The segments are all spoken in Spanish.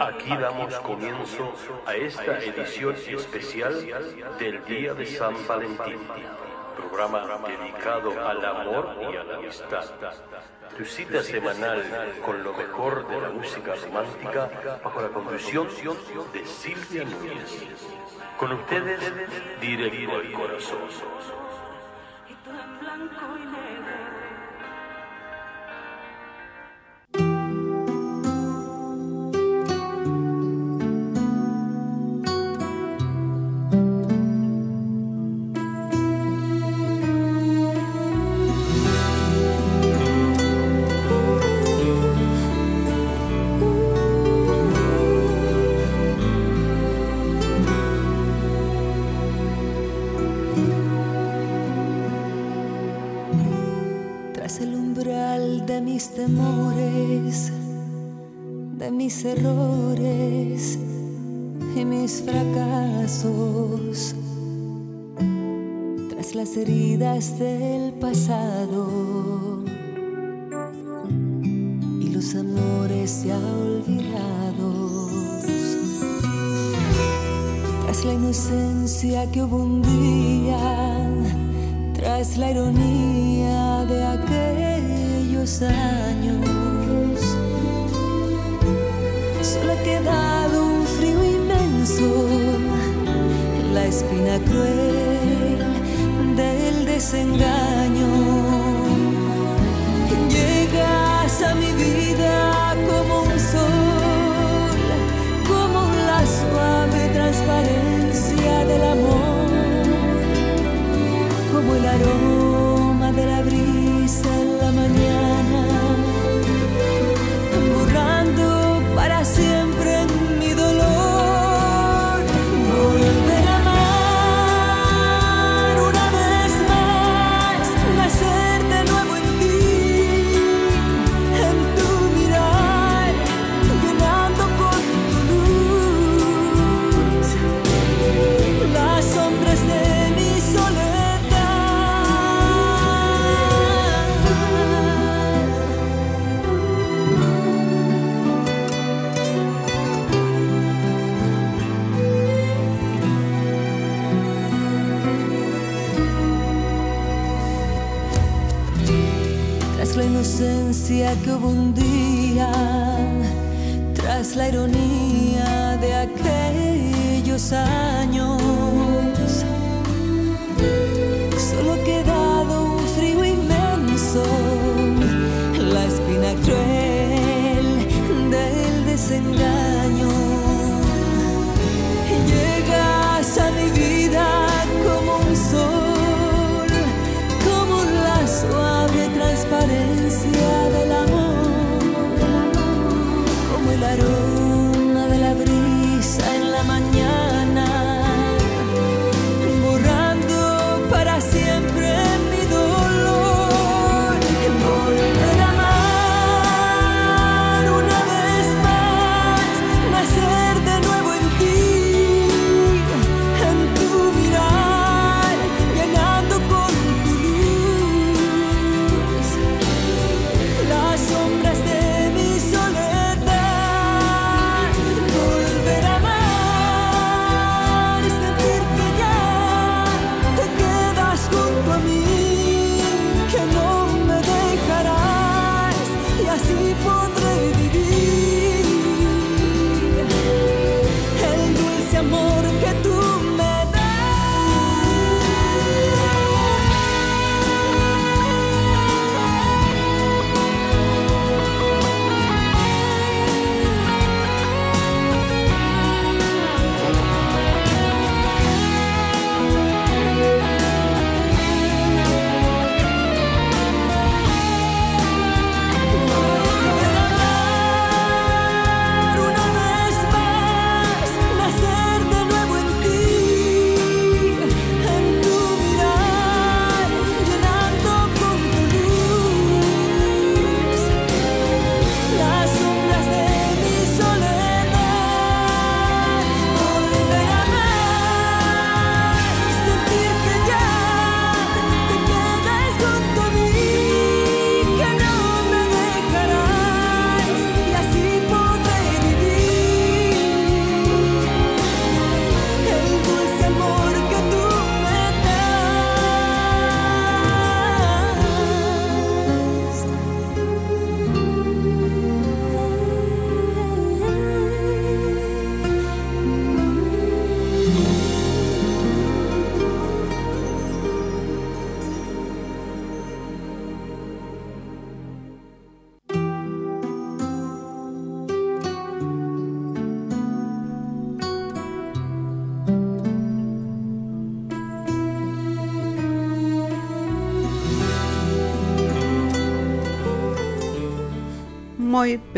Aquí damos comienzo a esta edición especial del Día de San Valentín, programa dedicado al amor y a la amistad. Tu cita semanal con lo mejor de la música romántica bajo la conducción de Silvia Núñez. Con ustedes, directo al corazón.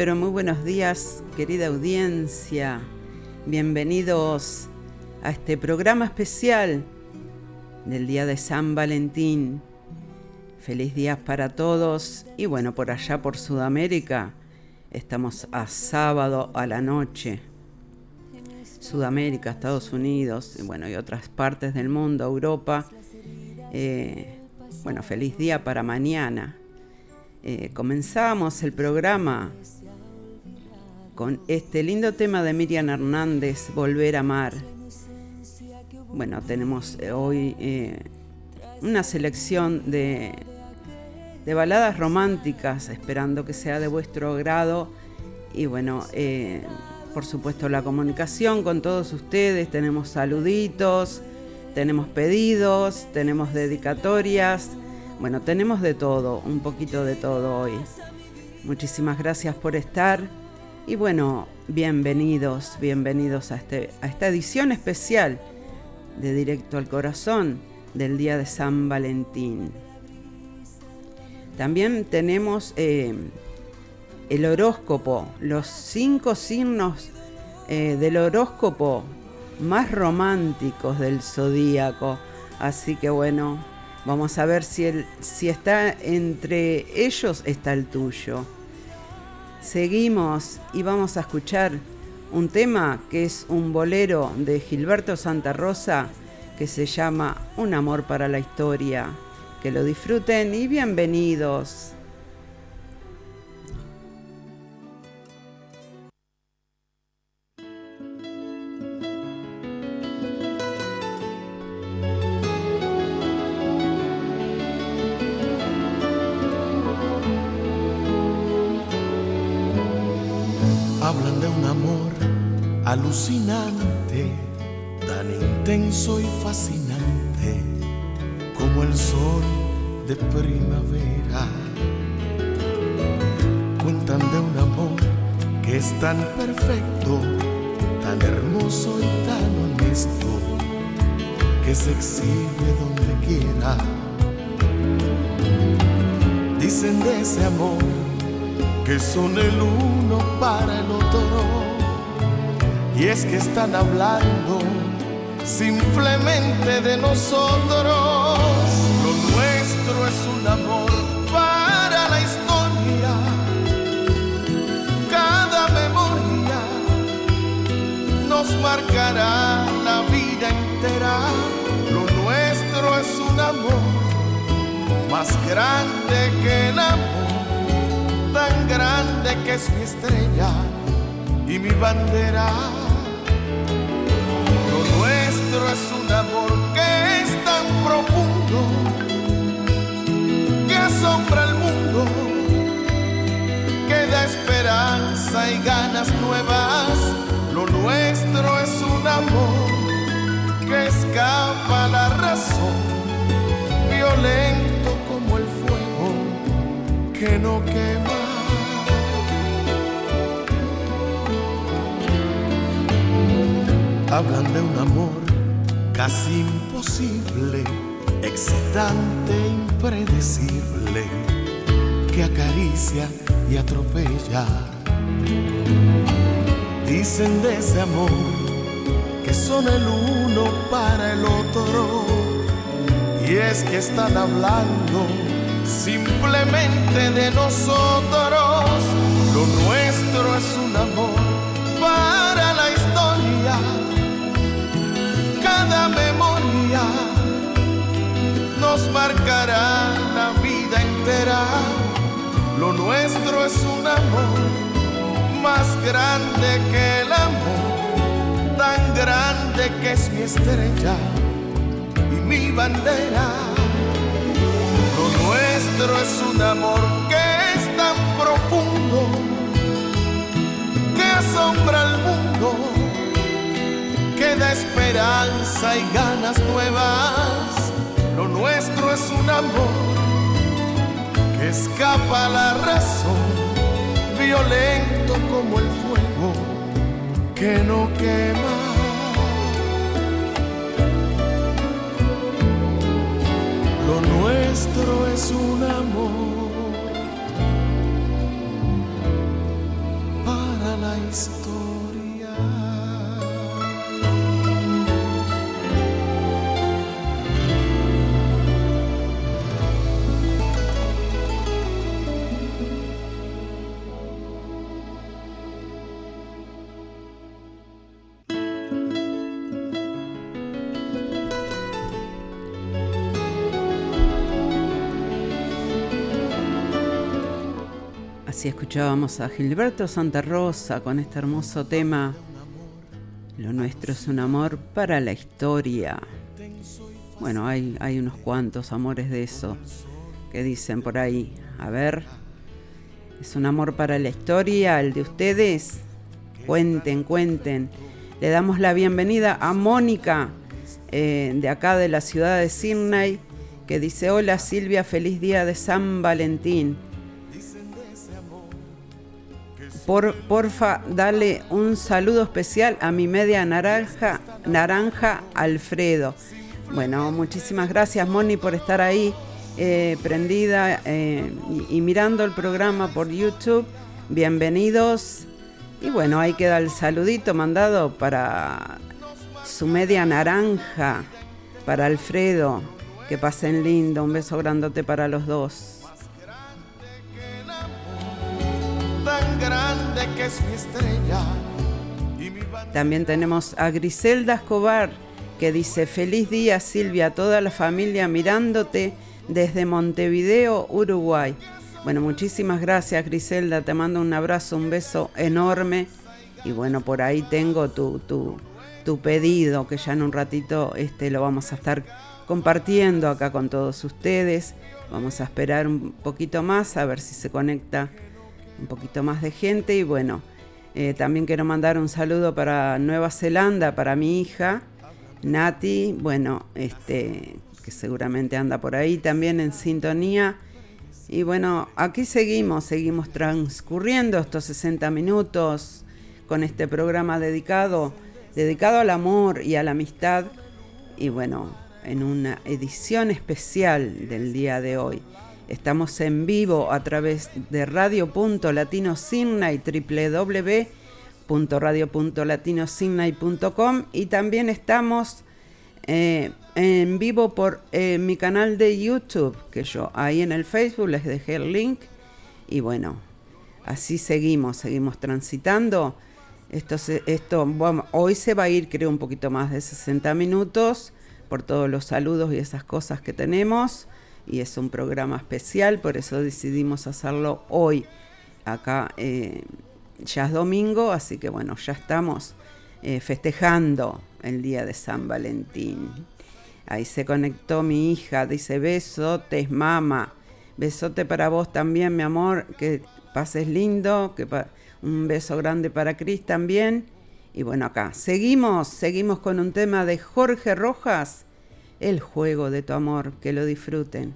Pero muy buenos días, querida audiencia. Bienvenidos a este programa especial del Día de San Valentín. Feliz día para todos y bueno, por allá por Sudamérica estamos a sábado a la noche. Sudamérica, Estados Unidos y bueno, y otras partes del mundo, Europa. Eh, bueno, feliz día para mañana. Eh, comenzamos el programa con este lindo tema de Miriam Hernández, Volver a Amar. Bueno, tenemos eh, hoy eh, una selección de, de, baladas románticas, esperando que sea de vuestro grado. Y bueno, por supuesto la comunicación con todos ustedes, tenemos saluditos, tenemos pedidos, tenemos dedicatorias bueno, tenemos de todo, un poquito de todo hoy. Muchísimas gracias por estar y bueno, bienvenidos, bienvenidos a, este, a esta edición especial de Directo al Corazón del Día de San Valentín. También tenemos eh, el horóscopo, los cinco signos eh, del horóscopo más románticos del zodíaco. Así que bueno, Vamos a ver si, si está entre ellos, está el tuyo. Seguimos y vamos a escuchar un tema que es un bolero de Gilberto Santa Rosa que se llama Un amor para la historia. Que lo disfruten y bienvenidos. Alucinante, tan intenso y fascinante como el sol de primavera. Cuentan de un amor que es tan perfecto, tan hermoso y tan honesto, que se exhibe donde quiera. Dicen de ese amor que son el uno para el otro y es que están hablando simplemente de nosotros. Lo nuestro es un amor para la historia. Cada memoria nos marcará la vida entera. Lo nuestro es un amor más grande que el amor, tan grande que es mi estrella y mi bandera es un amor que es tan profundo que asombra al mundo, que da esperanza y ganas nuevas. Lo nuestro es un amor que escapa la razón, violento como el fuego que no quema. Hablan de un amor casi imposible, excitante, impredecible, que acaricia y atropella. Dicen de ese amor que son el uno para el otro, y es que están hablando simplemente de nosotros. Lo nuestro es un amor nos marcará la vida entera. Lo nuestro es un amor más grande que el amor, tan grande que es mi estrella y mi bandera. Lo nuestro es un amor que es tan profundo que asombra al mundo que da esperanza y ganas nuevas. Nuestro es un amor que escapa a la razón, violento como el fuego que no quema. Lo nuestro es un amor historia. Así escuchábamos a Gilberto Santa Rosa con este hermoso tema. Lo nuestro es un amor para la historia. Bueno, hay, hay unos cuantos amores de eso que dicen por ahí. A ver, ¿es un amor para la historia el de ustedes? Cuenten, cuenten. Le damos la bienvenida a Mónica eh, de acá de la ciudad de Sydney que dice, hola Silvia, feliz día de San Valentín. Por, porfa, dale un saludo especial a mi media naranja, naranja Alfredo. Bueno, muchísimas gracias Moni por estar ahí eh, prendida eh, y, y mirando el programa por YouTube. Bienvenidos. Y bueno, ahí queda el saludito mandado para su media naranja, para Alfredo. Que pasen lindo, un beso grandote para los dos. Tan grande que es mi estrella. Y mi También tenemos a Griselda Escobar que dice, feliz día Silvia, a toda la familia mirándote desde Montevideo, Uruguay. Bueno, muchísimas gracias Griselda, te mando un abrazo, un beso enorme. Y bueno, por ahí tengo tu, tu, tu pedido, que ya en un ratito este, lo vamos a estar compartiendo acá con todos ustedes. Vamos a esperar un poquito más a ver si se conecta un poquito más de gente y bueno, eh, también quiero mandar un saludo para Nueva Zelanda, para mi hija, Nati, bueno, este, que seguramente anda por ahí también en sintonía. Y bueno, aquí seguimos, seguimos transcurriendo estos 60 minutos con este programa dedicado, dedicado al amor y a la amistad. Y bueno, en una edición especial del día de hoy. Estamos en vivo a través de radio.latinosigna y www.radio.latinosigna.com y también estamos eh, en vivo por eh, mi canal de YouTube, que yo ahí en el Facebook les dejé el link y bueno, así seguimos, seguimos transitando. Esto, esto hoy se va a ir creo un poquito más de 60 minutos por todos los saludos y esas cosas que tenemos y es un programa especial, por eso decidimos hacerlo hoy. Acá eh, ya es domingo, así que bueno, ya estamos eh, festejando el día de San Valentín. Ahí se conectó mi hija, dice besotes, mamá. Besote para vos también, mi amor, que pases lindo, que un beso grande para Cris también. Y bueno, acá seguimos, seguimos con un tema de Jorge Rojas, El juego de tu amor, que lo disfruten.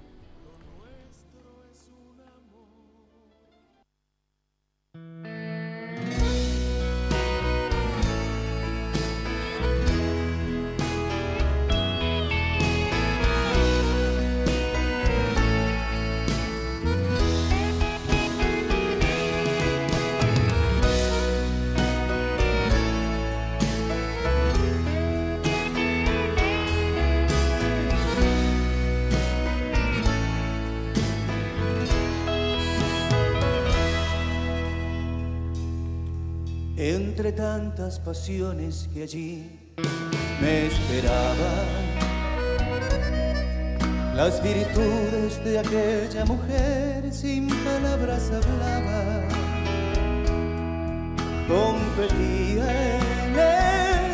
Entre tantas pasiones que allí me esperaban, las virtudes de aquella mujer sin palabras hablaba. Competía el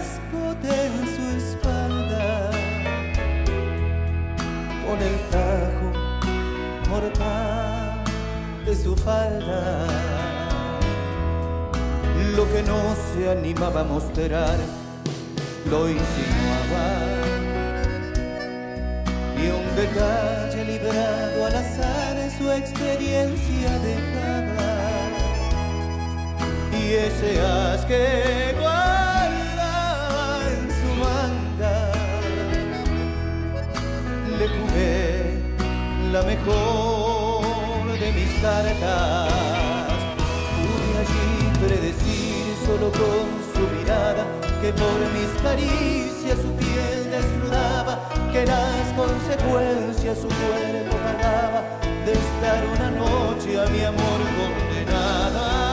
escote en su espalda. Con el tajo mortal de su falda lo que no se animaba a mostrar lo insinuaba. Y un detalle librado al azar su experiencia dejaba. Y ese as que guardaba en su manga le jugué la mejor de mis cartas solo con su mirada, que por mis caricias su piel desnudaba, que las consecuencias su cuerpo pagaba, de estar una noche a mi amor condenada.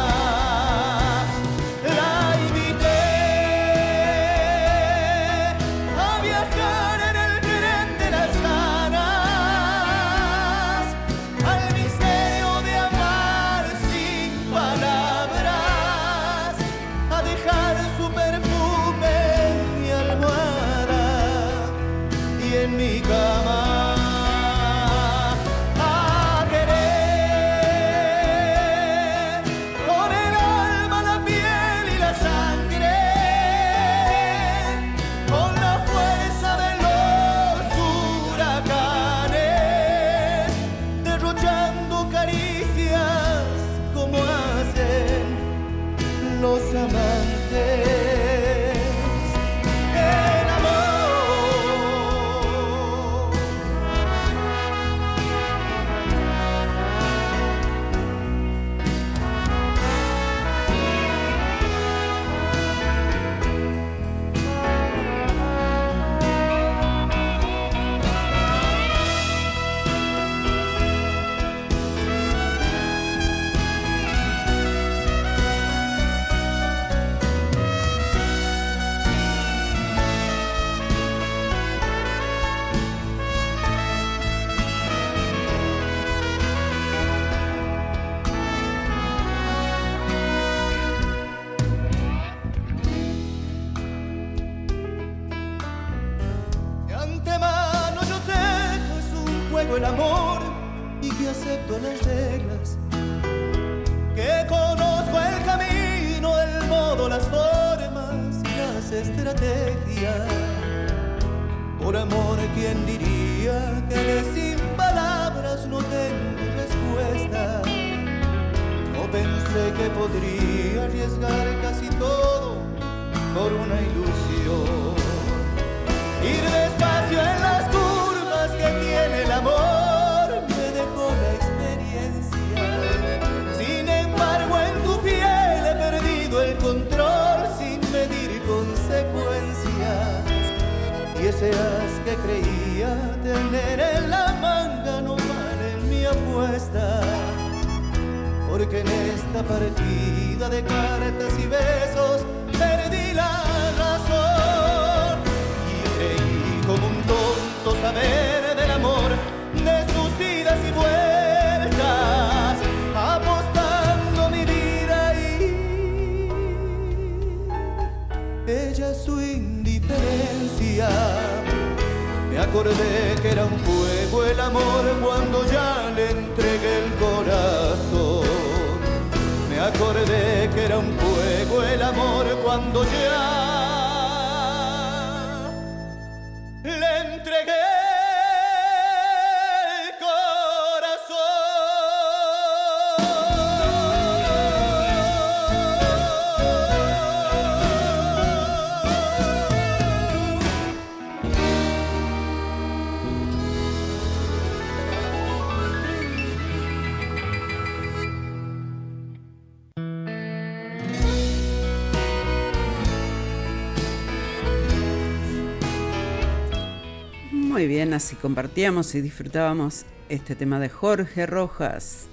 Muy bien, así compartíamos y disfrutábamos este tema de Jorge Rojas,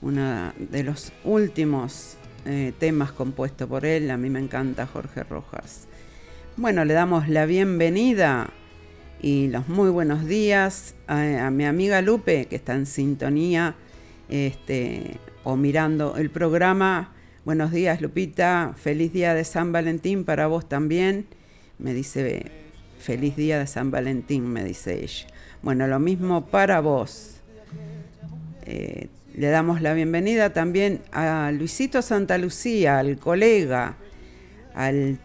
uno de los últimos eh, temas compuestos por él. A mí me encanta Jorge Rojas. Bueno, le damos la bienvenida y los muy buenos días a, mi amiga Lupe, que está en sintonía este, o mirando el programa. Buenos días, Lupita. Feliz día de San Valentín para vos también. Me dice Feliz día de San Valentín, me dice ella. Bueno, lo mismo para vos. Eh, le damos la bienvenida también a Luisito Santa Lucía, al colega, al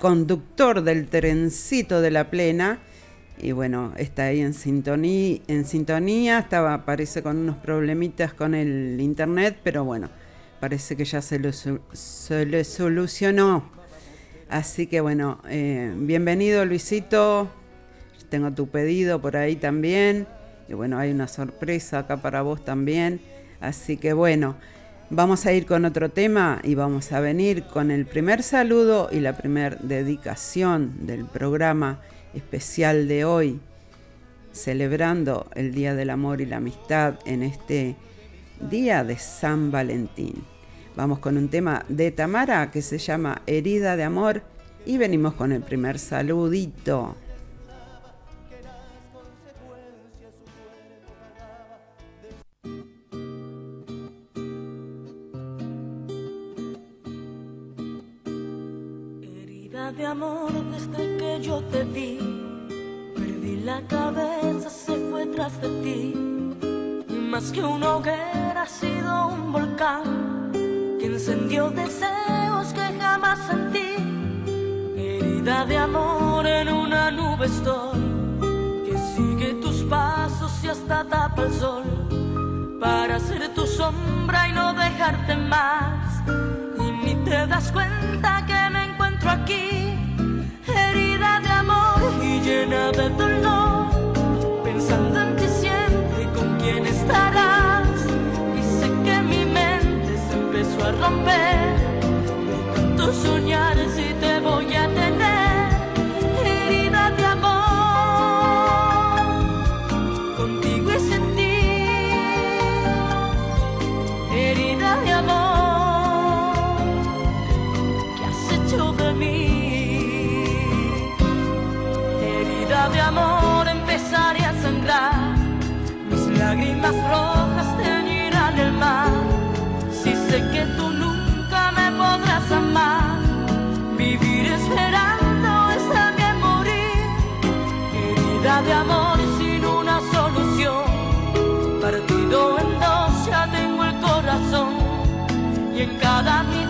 conductor del trencito de la plena. Y bueno, está ahí en sintonía, en sintonía, estaba, parece con unos problemitas con el internet, pero bueno, parece que ya se, se le solucionó. Así que bueno, eh, bienvenido Luisito. Tengo tu pedido por ahí también. Y bueno, hay una sorpresa acá para vos también. Así que bueno, Vamos a ir con otro tema y vamos a venir con el primer saludo y la primer dedicación del programa especial de hoy, celebrando el Día del Amor y la Amistad en este Día de San Valentín. Vamos con un tema de Tamara que se llama Herida de Amor y venimos con el primer saludito. de amor desde que yo te vi. Perdí la cabeza, se fue tras de ti. Y más que una hoguera ha sido un volcán que encendió deseos que jamás sentí. Herida de amor en una nube estoy que sigue tus pasos y hasta tapa el sol para ser tu sombra y no dejarte más. Y ni te das cuenta que aquí, herida de amor y llena de dolor, pensando en ti siempre con quién estarás. Se empezó a romper, de tanto soñar si te voy a tener, y en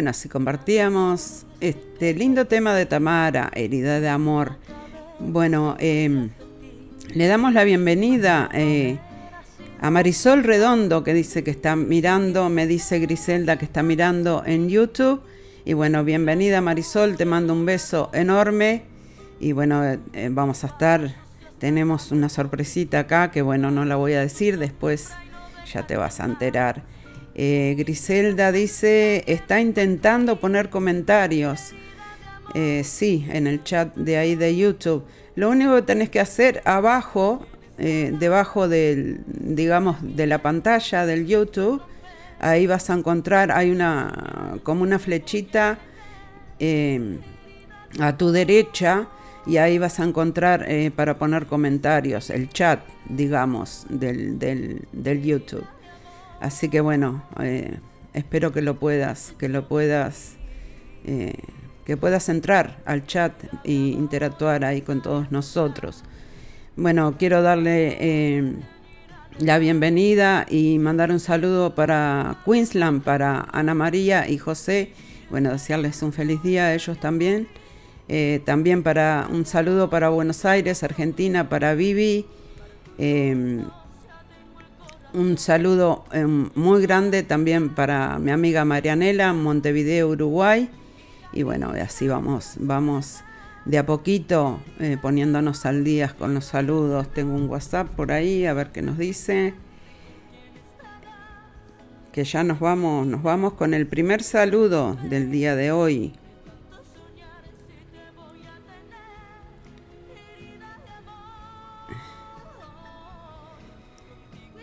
Bueno, así compartíamos este lindo tema de Tamara, Herida de Amor. Bueno, em, le damos la bienvenida eh, a Marisol Redondo, que dice que está mirando, me dice Griselda que está mirando en YouTube. Y bueno, bienvenida Marisol, te mando un beso enorme. Y bueno, eh, vamos a estar, tenemos una sorpresita acá que bueno, no la voy a decir, después ya te vas a enterar. Eh, Griselda dice, está intentando poner comentarios. Eh, sí, en el chat de ahí de YouTube. Lo único que tenés que hacer abajo, debajo del, digamos, de la pantalla del YouTube, ahí vas a encontrar, hay una como una flechita eh, a tu derecha y ahí vas a encontrar eh, para poner comentarios, el chat, digamos, del, del, YouTube. Así que bueno, eh, espero que lo puedas, que lo puedas, que puedas entrar al chat e interactuar ahí con todos nosotros. Bueno, quiero darle la bienvenida y mandar un saludo para Queensland, para Ana María y José. Bueno, desearles un feliz día a ellos también. Eh, también para un saludo para Buenos Aires, Argentina, para Vivi. Em, un saludo em, muy grande también para mi amiga Marianela, Montevideo, Uruguay. Y bueno, así vamos, vamos de a poquito eh, poniéndonos al día con los saludos. Tengo un WhatsApp por ahí, a ver qué nos dice. Que ya nos vamos, nos vamos con el primer saludo del día de hoy.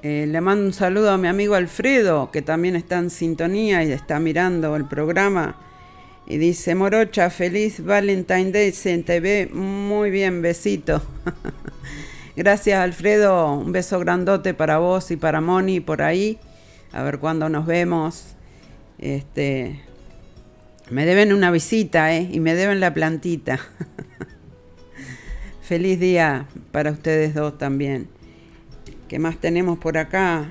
Eh, le mando un saludo a mi amigo Alfredo, que también está en sintonía y está mirando el programa. Y dice, Morocha, feliz Valentine Day en TV. Muy bien, besito. Gracias, Alfredo. Un beso grandote para vos y para Moni por ahí. A ver cuándo nos vemos. Este, me deben una visita, ¿eh? Y me deben la plantita. Feliz día para ustedes dos también. ¿Qué más tenemos por acá?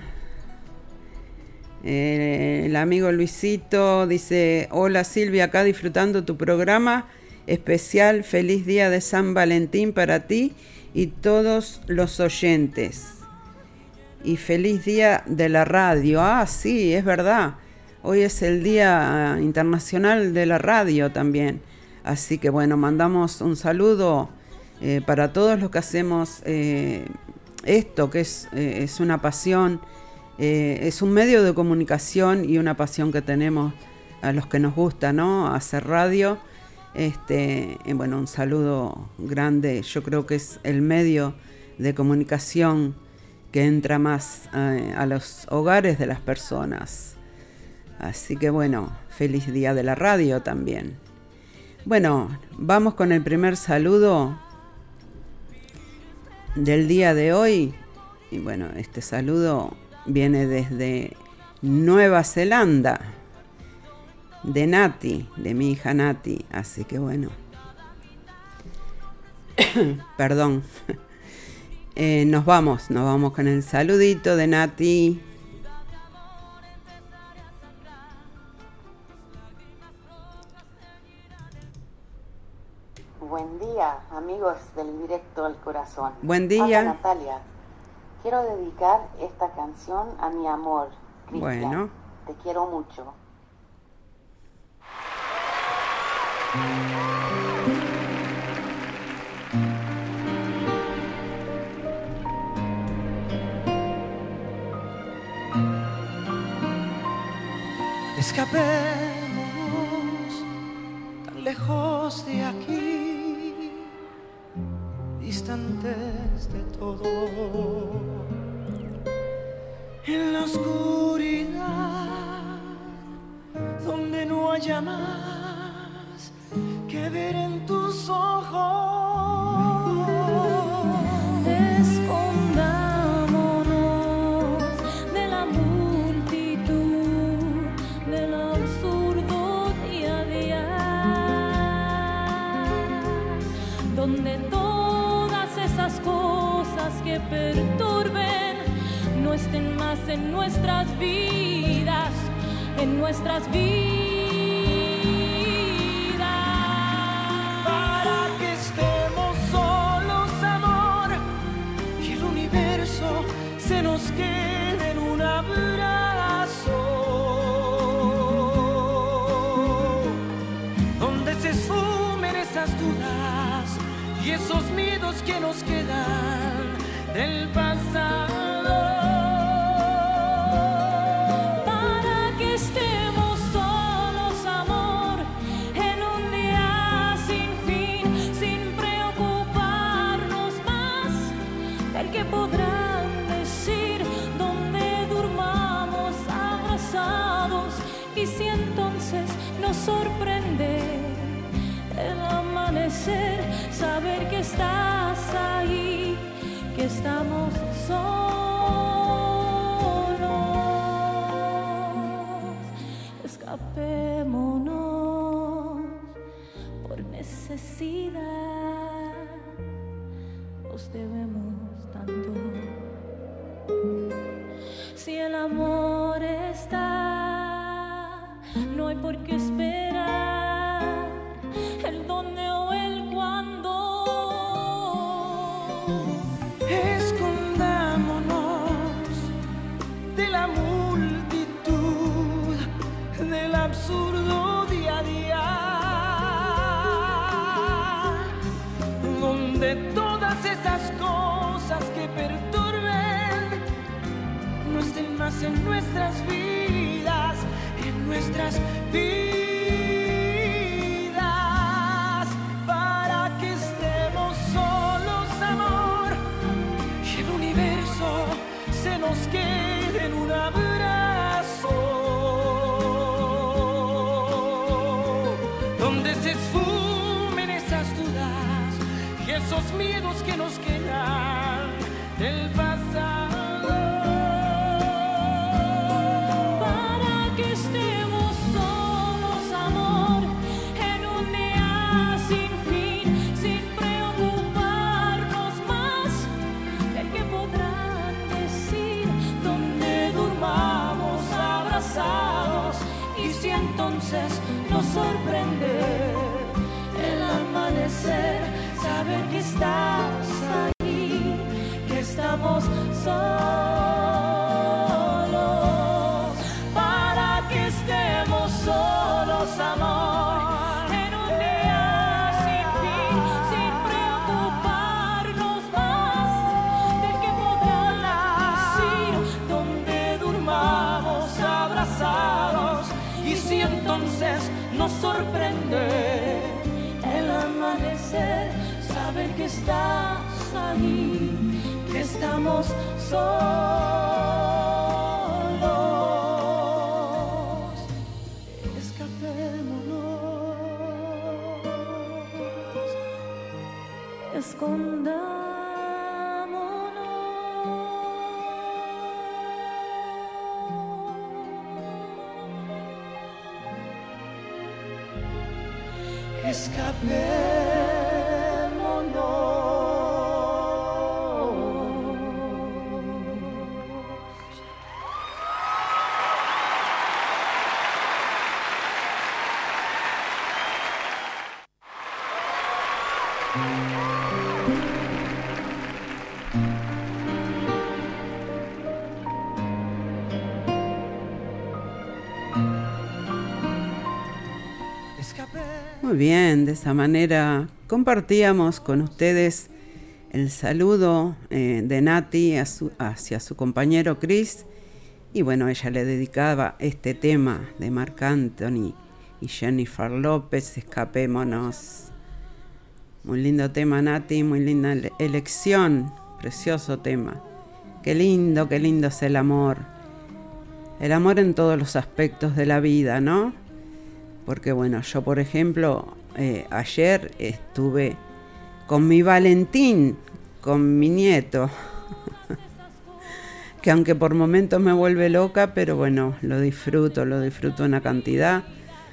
Eh, el amigo Luisito dice, hola Silvia, acá disfrutando tu programa especial, feliz día de San Valentín para ti y todos los oyentes. Y feliz día de la radio. Ah, sí, es verdad. Hoy es el Día Internacional de la Radio también. Así que bueno, mandamos un saludo eh, para todos los que hacemos eh, esto, que es, es una pasión eh, es un medio de comunicación y una pasión que tenemos a los que nos gusta, ¿no? Hacer radio. Este, bueno, un saludo grande. Yo creo que es el medio de comunicación que entra más eh, a los hogares de las personas. Así que bueno, feliz día de la radio también. Bueno, vamos con el primer saludo del día de hoy. Y bueno, este saludo viene desde Nueva Zelanda, de Nati, de mi hija Nati. Así que bueno, perdón. Eh, nos vamos, nos vamos con el saludito de Nati. Buen día, amigos del directo al corazón. Buen día. Natalia. Quiero dedicar esta canción a mi amor, Cristian. Bueno. Te quiero mucho. Del Bien, de esa manera compartíamos con ustedes el saludo eh, de Nati hacia su compañero Chris y bueno, ella le dedicaba este tema de Marc Anthony y Jennifer López, Escapémonos. Muy lindo tema Nati, muy linda elección, precioso tema. Qué lindo, qué lindo es el amor. El amor en todos los aspectos de la vida, ¿no? Porque bueno, yo por ejemplo, eh, ayer estuve con mi Valentín, con mi nieto, que aunque por momentos me vuelve loca, pero bueno, lo disfruto, lo disfruto una cantidad.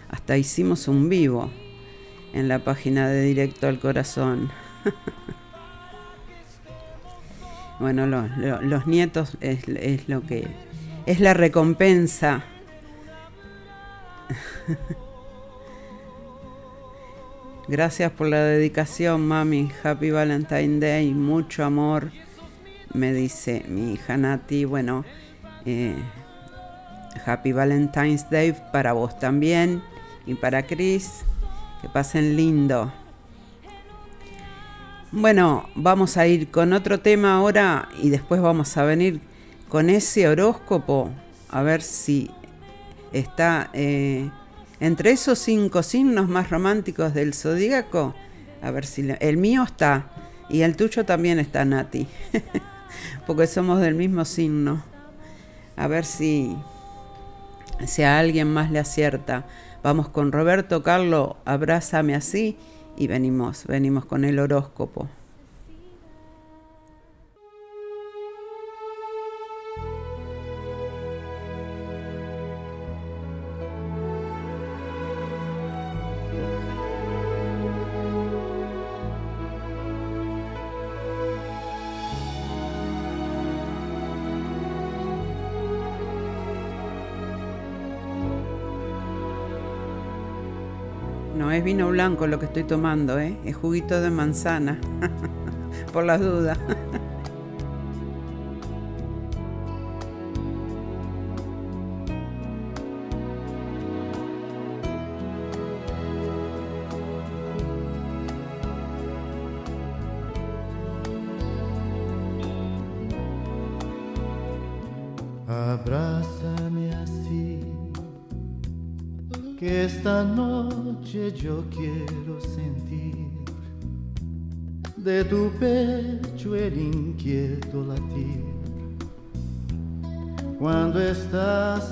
Hasta hicimos un vivo en la página de Directo al Corazón. bueno, los nietos es, es lo que es la recompensa. Gracias por la dedicación, mami. Happy Valentine Day. Mucho amor, me dice mi hija Nati. Bueno, eh, Happy Valentine's Day para vos también y para Chris. Que pasen lindo. Bueno, vamos a ir con otro tema ahora y después vamos a venir con ese horóscopo a ver si está eh, entre esos cinco signos más románticos del zodíaco. A ver si el mío está y el tuyo también está, Nati, porque somos del mismo signo. A ver si, si a alguien más le acierta. Vamos con Roberto Carlo, abrázame así y venimos, venimos con el horóscopo. Vino blanco lo que estoy tomando, ¿eh? es juguito de manzana, por las dudas.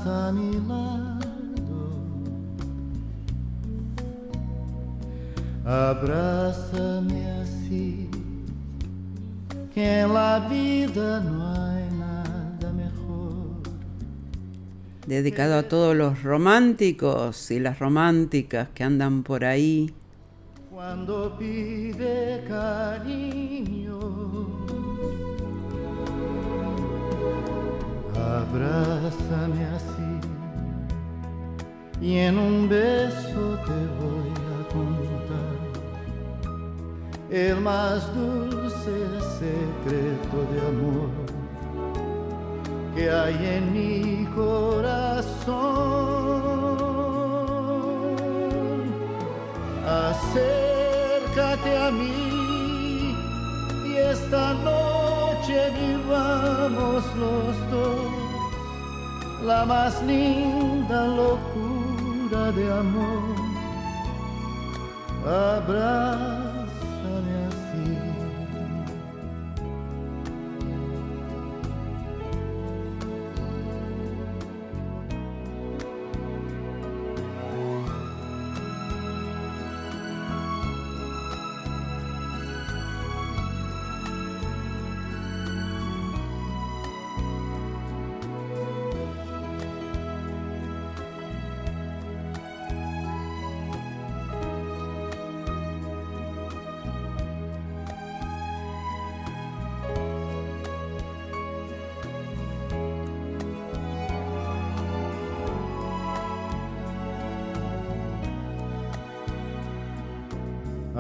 estás a mi lado. Abrázame así, que en la vida no hay nada mejor. Dedicado a todos los románticos y las románticas que andan por ahí. Cuando pide cariño, abrázame así y en un beso te voy a contar el más dulce secreto de amor que hay en mi corazón. acércate a mí y esta noche vivamos los dos la más linda locura de amor. Habrá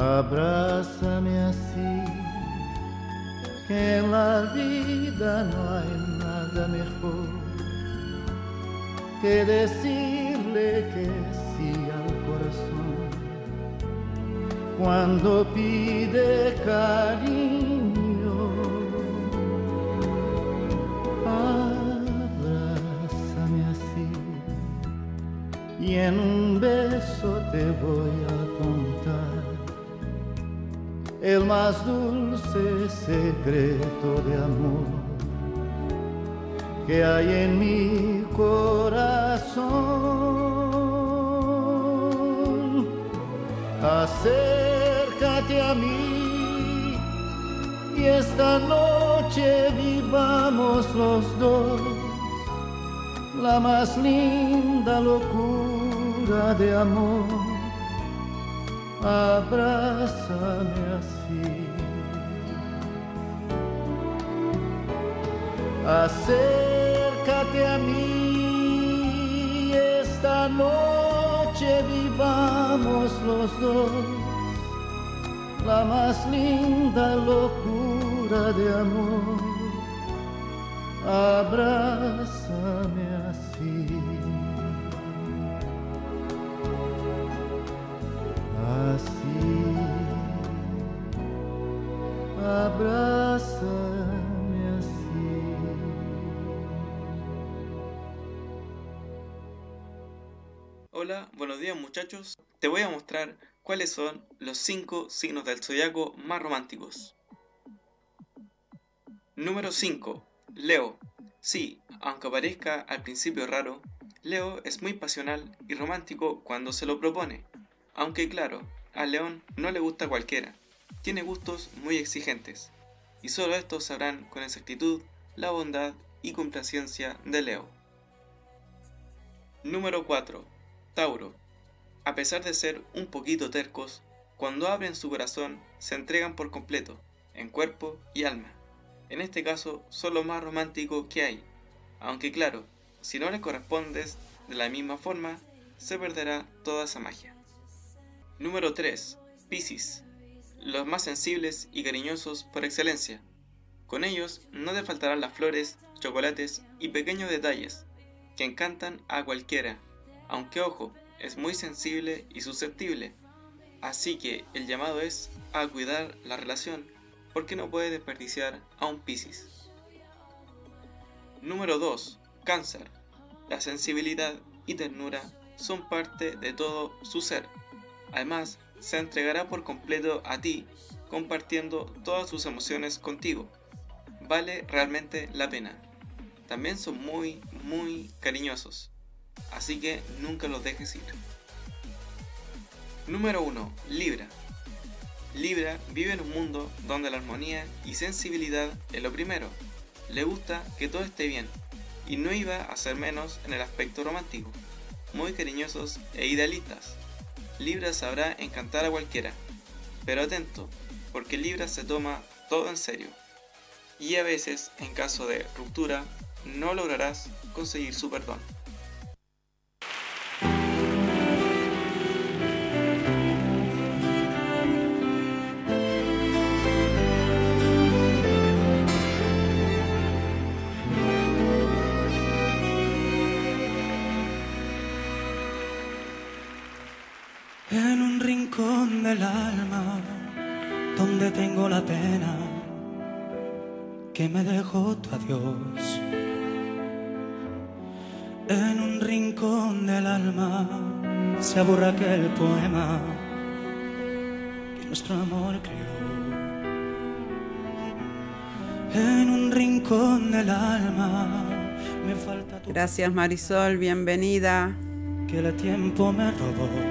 Abrázame así, que en la vida no hay nada mejor que decirle que sí al corazón cuando pide cariño. Abrázame así y en un beso te voy a contar el más dulce secreto de amor que hay en mi corazón. Acércate a mí y esta noche vivamos los dos la más linda locura de amor abrázame así. Acércate a mí, esta noche vivamos los dos la más linda locura de amor. Abrázame Hola, buenos días muchachos. Te voy a mostrar cuáles son los 5 signos del zodiaco más románticos. Número 5. Leo. Sí, aunque parezca al principio raro, Leo es muy pasional y romántico cuando se lo propone. Aunque claro, a León no le gusta cualquiera. Tiene gustos muy exigentes. Y solo estos sabrán con exactitud la bondad y complacencia de Leo. Número 4. Tauro. A pesar de ser un poquito tercos, cuando abren su corazón se entregan por completo, en cuerpo y alma. En este caso son lo más romántico que hay, aunque claro, si no le correspondes de la misma forma, se perderá toda esa magia. Número 3. Piscis. Los más sensibles y cariñosos por excelencia. Con ellos no te faltarán las flores, chocolates y pequeños detalles que encantan a cualquiera, aunque ojo, es muy sensible y susceptible. Así que el llamado es a cuidar la relación porque no puede desperdiciar a un Piscis. Número 2. Cáncer. La sensibilidad y ternura son parte de todo su ser. Además, se entregará por completo a ti, compartiendo todas sus emociones contigo. Vale realmente la pena. También son muy, muy cariñosos. Así que nunca los dejes ir. Número 1. Libra. Libra vive en un mundo donde la armonía y sensibilidad es lo primero. Le gusta que todo esté bien y no iba a ser menos en el aspecto romántico. Muy cariñosos e idealistas. Libra sabrá encantar a cualquiera. Pero atento, porque Libra se toma todo en serio. Y a veces, en caso de ruptura, no lograrás conseguir su perdón. El alma donde tengo la pena que me dejó tu adiós. En un rincón del alma se aburra aquel poema que nuestro amor creó. En un rincón del alma me falta tu Gracias Marisol, bienvenida. Que el tiempo me robó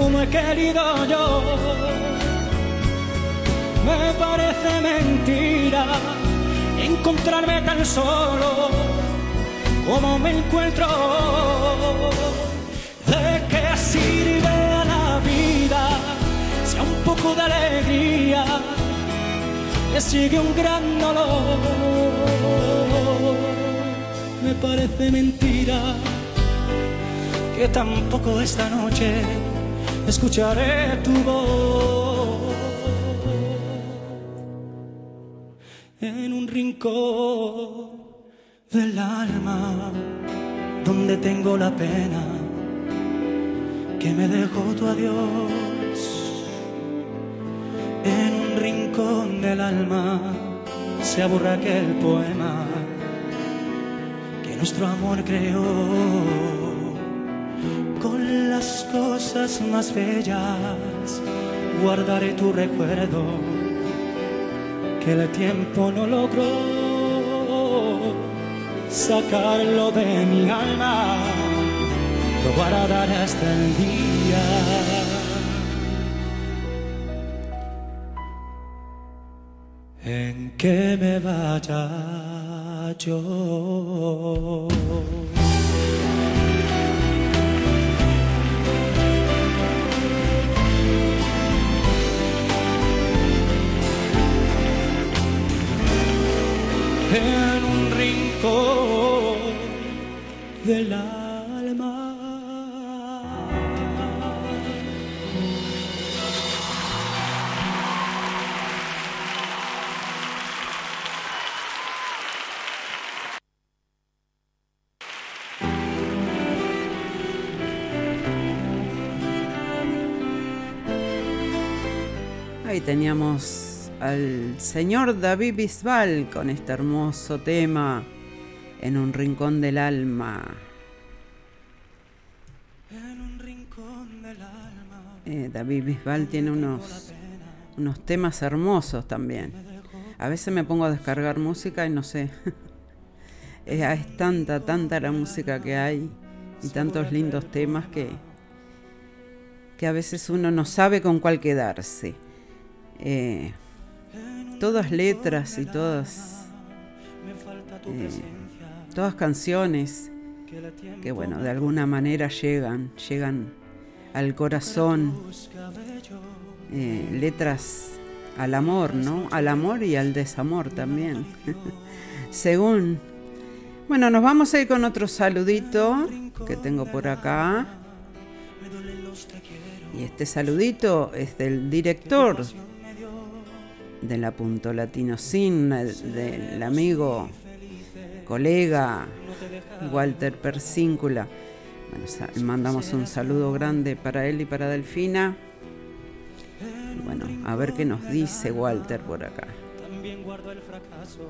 como he querido yo. Me parece mentira encontrarme tan solo como me encuentro. ¿De qué sirve la vida si un poco de alegría le sigue un gran dolor? Me parece mentira que tampoco esta noche escucharé tu voz en un rincón del alma donde tengo la pena que me dejó tu adiós. En un rincón del alma se aburra aquel poema que nuestro amor creó con las cosas más bellas guardaré tu recuerdo que el tiempo no logró sacarlo de mi alma, lo guardaré hasta el día. En que me vaya yo. En un rincón del alma. Ahí teníamos al señor David Bisbal con este hermoso tema en un rincón del alma. Eh, David Bisbal tiene unos, unos temas hermosos también. A veces me pongo a descargar música y no sé. es tanta, tanta la música que hay y tantos lindos temas que, que a veces uno no sabe con cuál quedarse. Eh, todas letras y todas, eh, todas canciones que bueno, de alguna manera llegan, llegan al corazón, eh, letras al amor, ¿no? Al amor y al desamor también. Según. Bueno, nos vamos a ir con otro saludito que tengo por acá. Y este saludito es del director de la Punto Latino Sin, del amigo, colega Walter Persíncula. Bueno, mandamos un saludo grande para él y para Delfina. bueno, a ver qué nos dice Walter por acá. También guardo el fracaso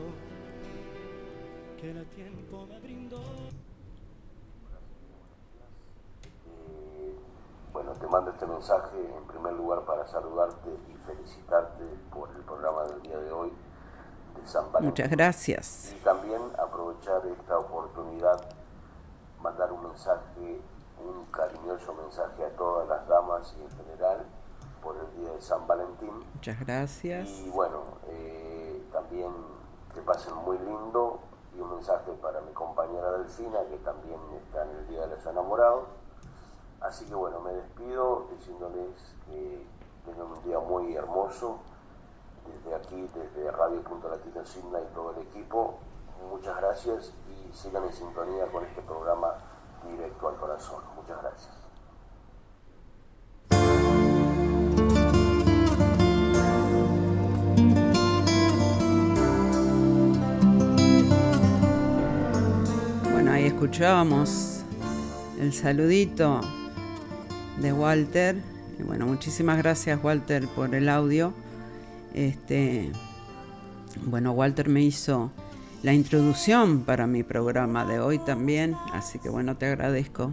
que el tiempo me brindó. Bueno, te mando este mensaje en primer lugar para saludarte felicitarte por el programa del día de hoy de San Valentín. Muchas gracias. Y también aprovechar esta oportunidad, mandar un mensaje, un cariñoso mensaje a todas las damas y en general por el día de San Valentín. Muchas gracias. Y bueno, eh, también que pasen muy lindo y un mensaje para mi compañera Delfina que también está en el Día de los Enamorados. Así que bueno, me despido diciéndoles que tengan un día muy hermoso. Desde aquí, desde Radio Punto Latino Signa y todo el equipo, muchas gracias y sigan en sintonía con este programa directo al corazón. Muchas gracias. Bueno, ahí escuchábamos el saludito de Walter bueno, muchísimas gracias Walter por el audio. Este, bueno, Walter me hizo la introducción para mi programa de hoy también, así que bueno, te agradezco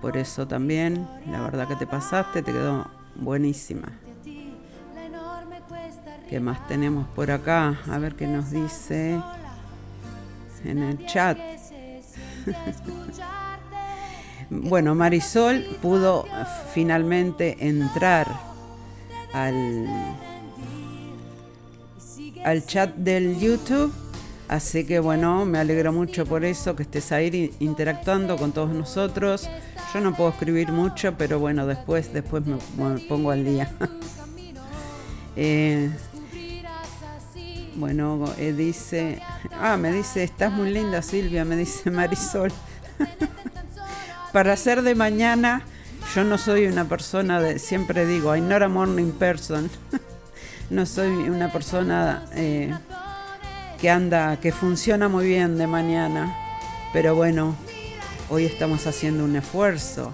por eso también. La verdad que te pasaste, te quedó buenísima. ¿Qué más tenemos por acá? A ver qué nos dice en el chat. Bueno, Marisol pudo finalmente entrar al, al chat del YouTube. Así que bueno, me alegro mucho por eso, que estés ahí interactuando con todos nosotros. Yo no puedo escribir mucho, pero bueno, después, después me, pongo al día. Eh, bueno, eh, dice, ah, me dice, estás muy linda Silvia, me dice Marisol. para ser de mañana, yo no soy una persona de, siempre digo, I'm not a morning person. no soy una persona eh, que anda, que funciona muy bien de mañana. Pero bueno, hoy estamos haciendo un esfuerzo.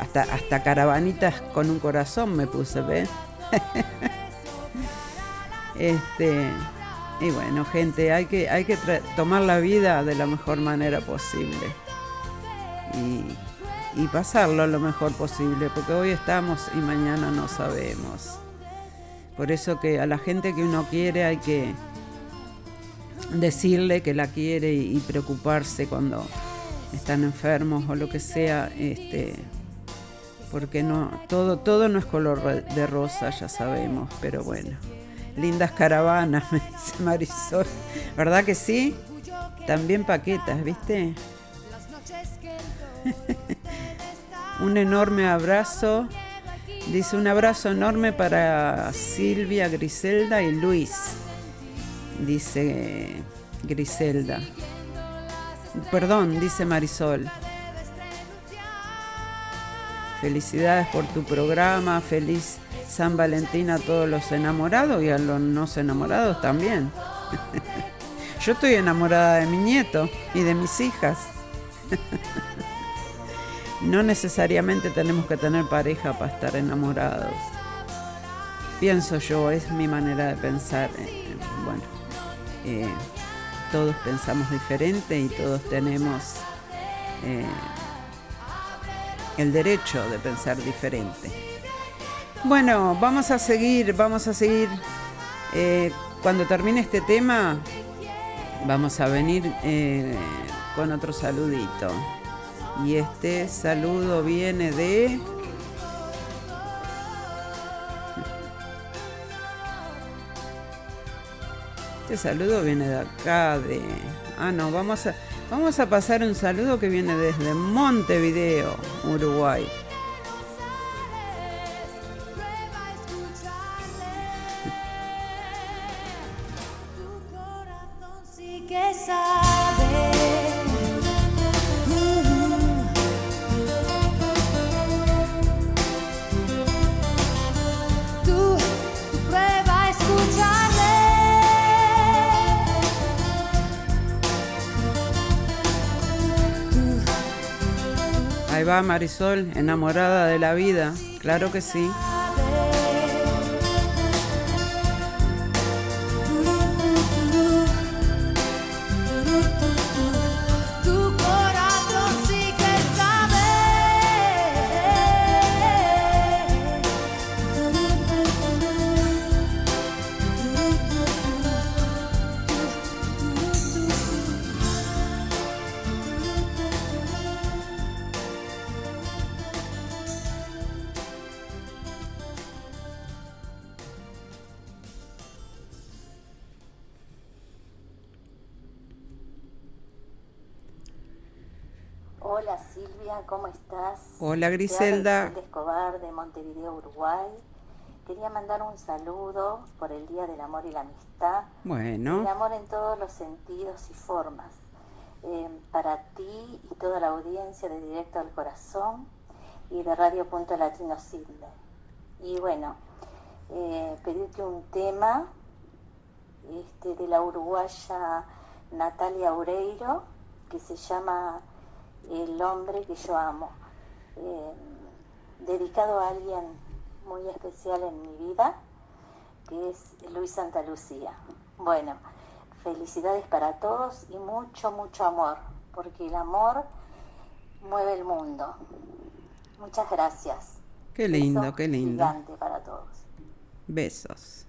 Hasta, hasta caravanitas con un corazón me puse, ¿ves? este, y bueno, gente, hay que, hay que tomar la vida de la mejor manera posible. Y y pasarlo lo mejor posible, porque hoy estamos y mañana no sabemos. Por eso que a la gente que uno quiere hay que decirle que la quiere y, preocuparse cuando están enfermos o lo que sea, este, porque no, todo, todo no es color de rosa, ya sabemos, pero bueno. Lindas caravanas, me dice Marisol. ¿Verdad que sí? También paquetas, ¿viste? un enorme abrazo. Dice un abrazo enorme para Silvia, Griselda y Luis. Dice Griselda. Perdón, dice Marisol. Felicidades por tu programa, feliz San Valentín a todos los enamorados y a los no enamorados también. Yo estoy enamorada de mi nieto y de mis hijas. No necesariamente tenemos que tener pareja para estar enamorados. Pienso yo, es mi manera de pensar. Eh, bueno, eh, todos pensamos diferente y todos tenemos eh, el derecho de pensar diferente. Bueno, vamos a seguir, vamos a seguir. cuando termine este tema, vamos a venir con otro saludito. Y este saludo viene de... Este saludo viene de acá, de... Ah, no, vamos a, vamos a pasar un saludo que viene desde Montevideo, Uruguay. Marisol, enamorada de la vida, claro que sí. Hola Griselda. Escobar de Montevideo, Uruguay. Quería mandar un saludo por el Día del Amor y la Amistad. Bueno. El amor en todos los sentidos y formas. Eh, para ti y toda la audiencia de Directo al Corazón y de Radio Punto Latino Sidney. Y bueno, eh, pedirte un tema este, de la uruguaya Natalia Ureiro que se llama El hombre que yo amo. Eh, dedicado a alguien muy especial en mi vida, que es Luis Santa Lucía. Bueno, felicidades para todos y mucho, mucho amor, porque el amor mueve el mundo. Muchas gracias. Qué lindo, qué lindo. Gigante para todos. Besos.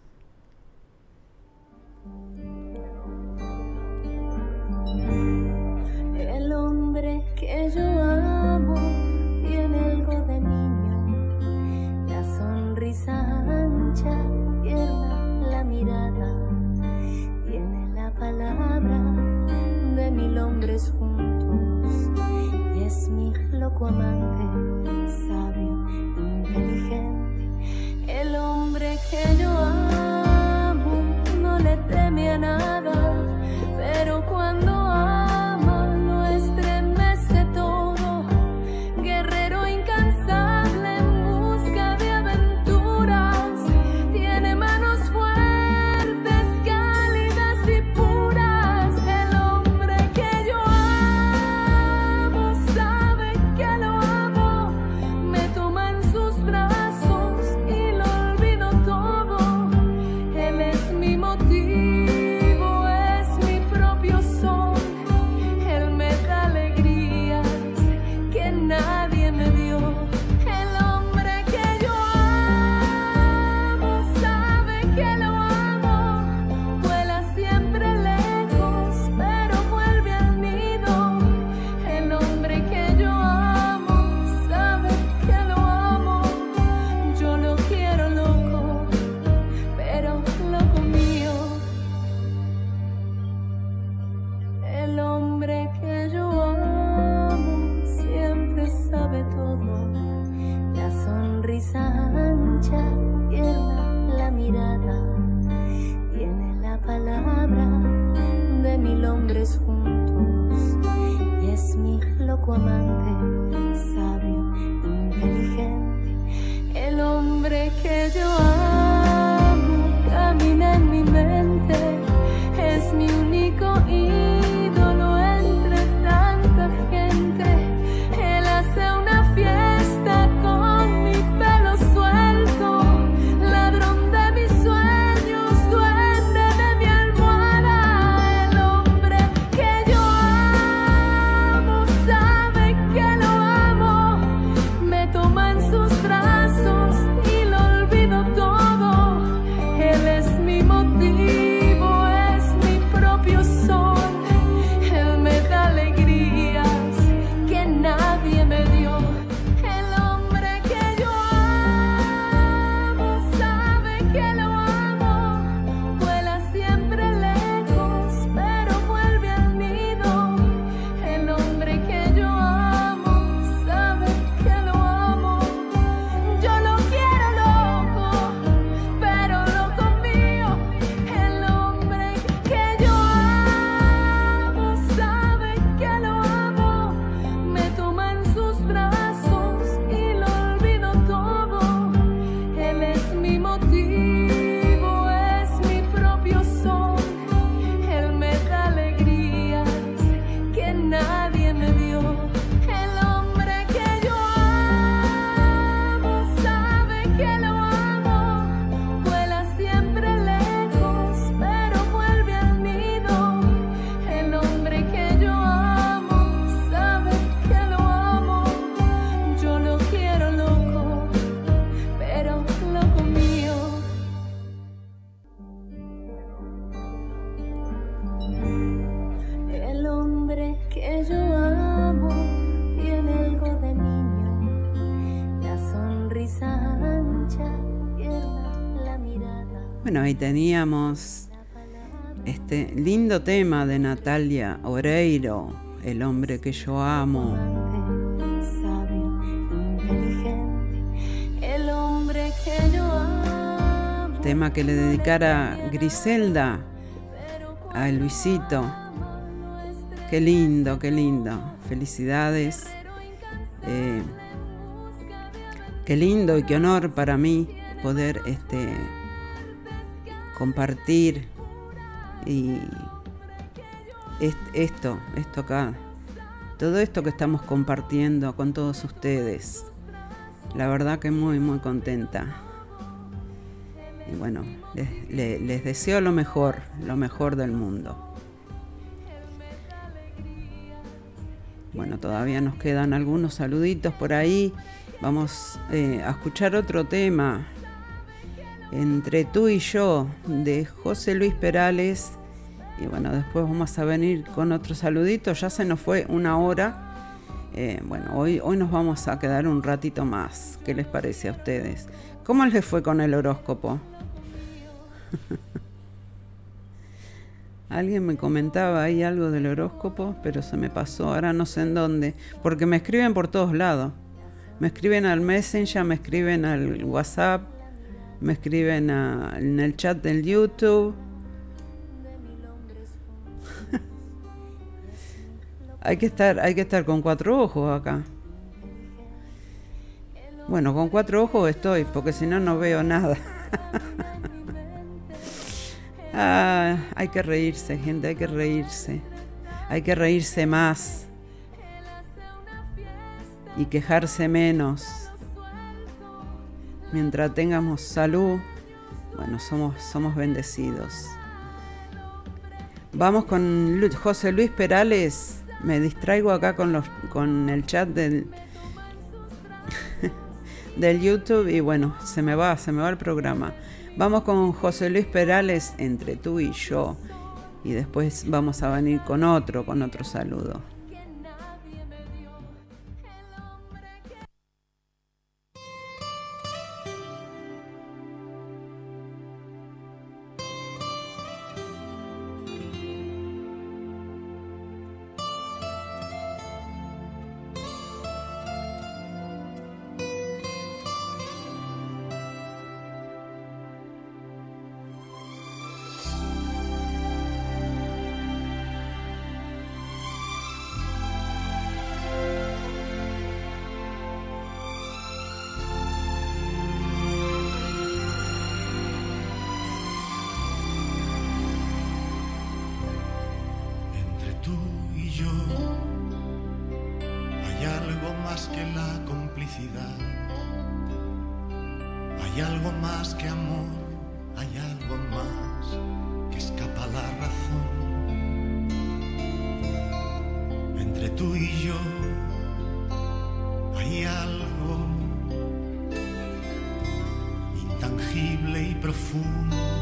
El hombre que yo amo tiene algo de niño, la sonrisa ancha, tierna la mirada, tiene la palabra de mil hombres juntos. Y es mi loco amante, sabio, inteligente, el hombre que yo amo no le teme a nada, pero cuando teníamos este lindo tema de Natalia Oreiro, El hombre que yo amo. Tema que le dedicara Griselda a Luisito. Qué lindo, qué lindo. Felicidades. Eh, qué lindo y qué honor para mí poder este, compartir y esto, esto acá, todo esto que estamos compartiendo con todos ustedes. La verdad que muy, muy contenta. Y bueno, les, deseo lo mejor, lo mejor del mundo. Bueno, todavía nos quedan algunos saluditos por ahí. Vamos eh, a escuchar otro tema entre tú y yo de José Luis Perales. Y bueno, después vamos a venir con otro saludito. Ya se nos fue una hora. Eh, bueno, hoy, hoy nos vamos a quedar un ratito más. ¿Qué les parece a ustedes? ¿Cómo les fue con el horóscopo? Alguien me comentaba ahí algo del horóscopo, pero se me pasó, ahora no sé en dónde, porque me escriben por todos lados. Me escriben al Messenger, me escriben al WhatsApp, me escriben en el chat del YouTube. hay que estar, hay que estar con cuatro ojos acá. Bueno, con cuatro ojos estoy, porque si no no veo nada. ah, hay que reírse, gente, hay que reírse. Hay que reírse más y quejarse menos mientras tengamos salud, bueno, somos, somos bendecidos. Vamos con José Luis Perales. Me distraigo acá con, los, con el chat del, del YouTube y bueno, se me va, se me va el programa. Vamos con José Luis Perales entre tú y yo. Y después vamos a venir con otro, con otro saludo. Tú y yo hay algo intangible y profundo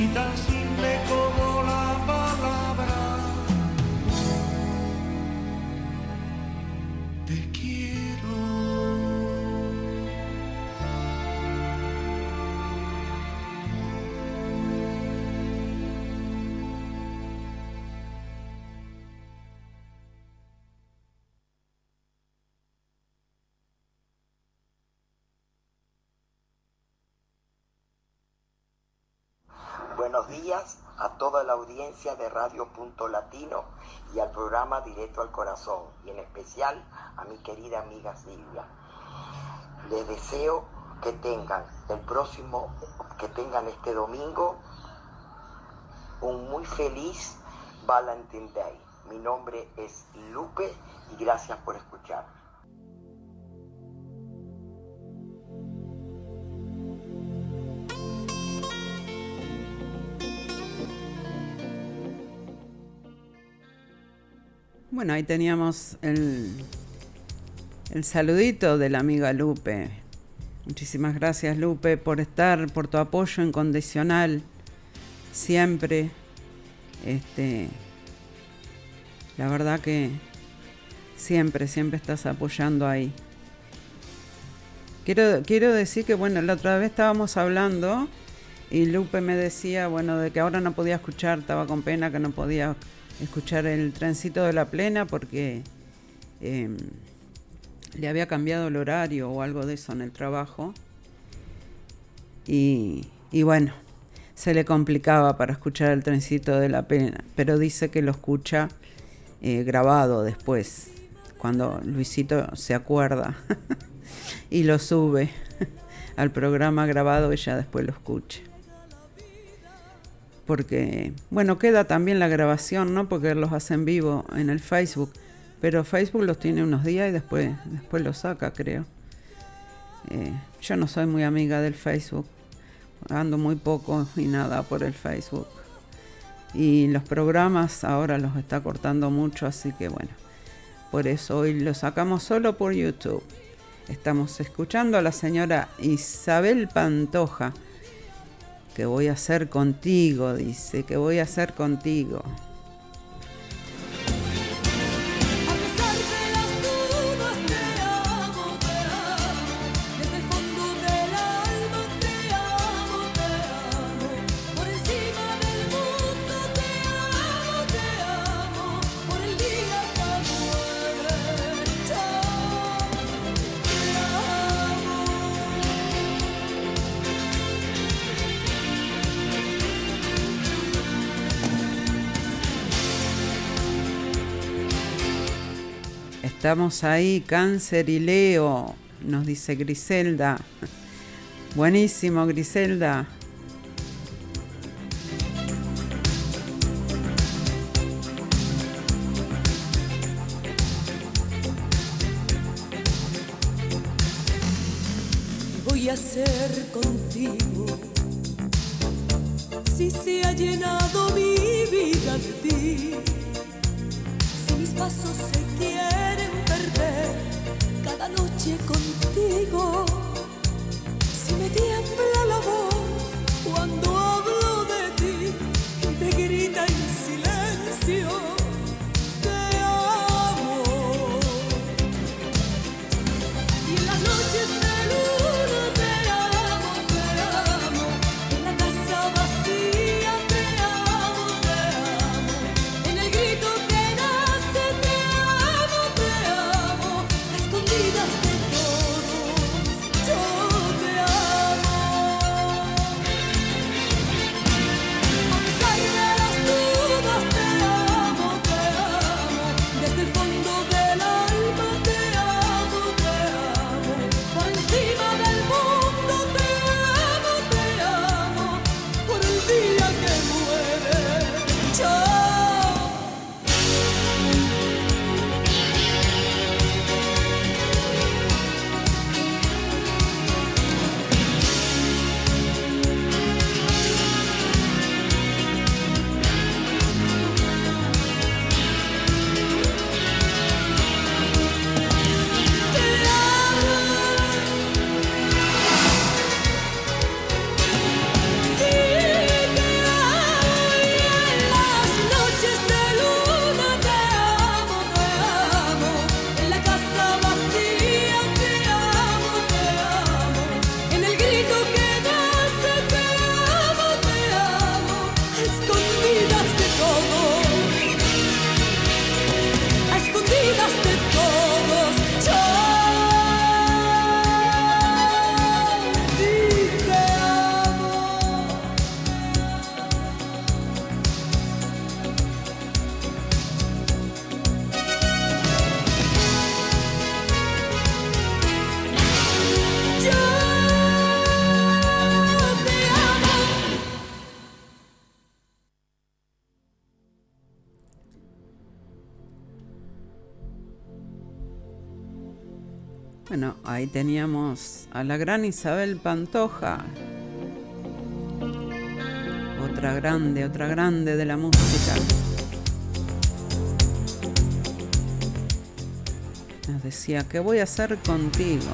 y tan simple días a toda la audiencia de Radio Punto Latino y al programa Directo al Corazón y en especial a mi querida amiga Silvia. Les deseo que tengan el próximo, que tengan este domingo un muy feliz Valentine Day. Mi nombre es Lupe y gracias por escuchar. Bueno, ahí teníamos el, el saludito de la amiga Lupe. Muchísimas gracias Lupe por estar, por tu apoyo incondicional, siempre. Este, la verdad que siempre, siempre estás apoyando ahí. Quiero, quiero decir que, bueno, la otra vez estábamos hablando y Lupe me decía, bueno, de que ahora no podía escuchar, estaba con pena que no podía escuchar el trencito de la plena porque em, le había cambiado el horario o algo de eso en el trabajo. Y, bueno, se le complicaba para escuchar el trencito de la plena, pero dice que lo escucha eh, grabado después, cuando Luisito se acuerda y lo sube al programa grabado, ella después lo escucha porque, bueno, queda también la grabación, ¿no? Porque los hacen vivo en el Facebook, pero Facebook los tiene unos días y después, después los saca, creo. Eh, yo no soy muy amiga del Facebook, ando muy poco y nada por el Facebook. Y los programas ahora los está cortando mucho, así que bueno, por eso hoy lo sacamos solo por YouTube. Estamos escuchando a la señora Isabel Pantoja ¿Qué voy a hacer contigo? Dice, ¿qué voy a hacer contigo? Estamos ahí, cáncer y Leo, nos dice Griselda. Buenísimo, Griselda. voy a hacer contigo? Si se ha llenado mi vida de ti, si mis pasos se noche contigo. Si me tiembla la voz teníamos a la gran Isabel Pantoja. Otra grande, otra grande de la música. Nos decía, ¿qué voy a hacer contigo?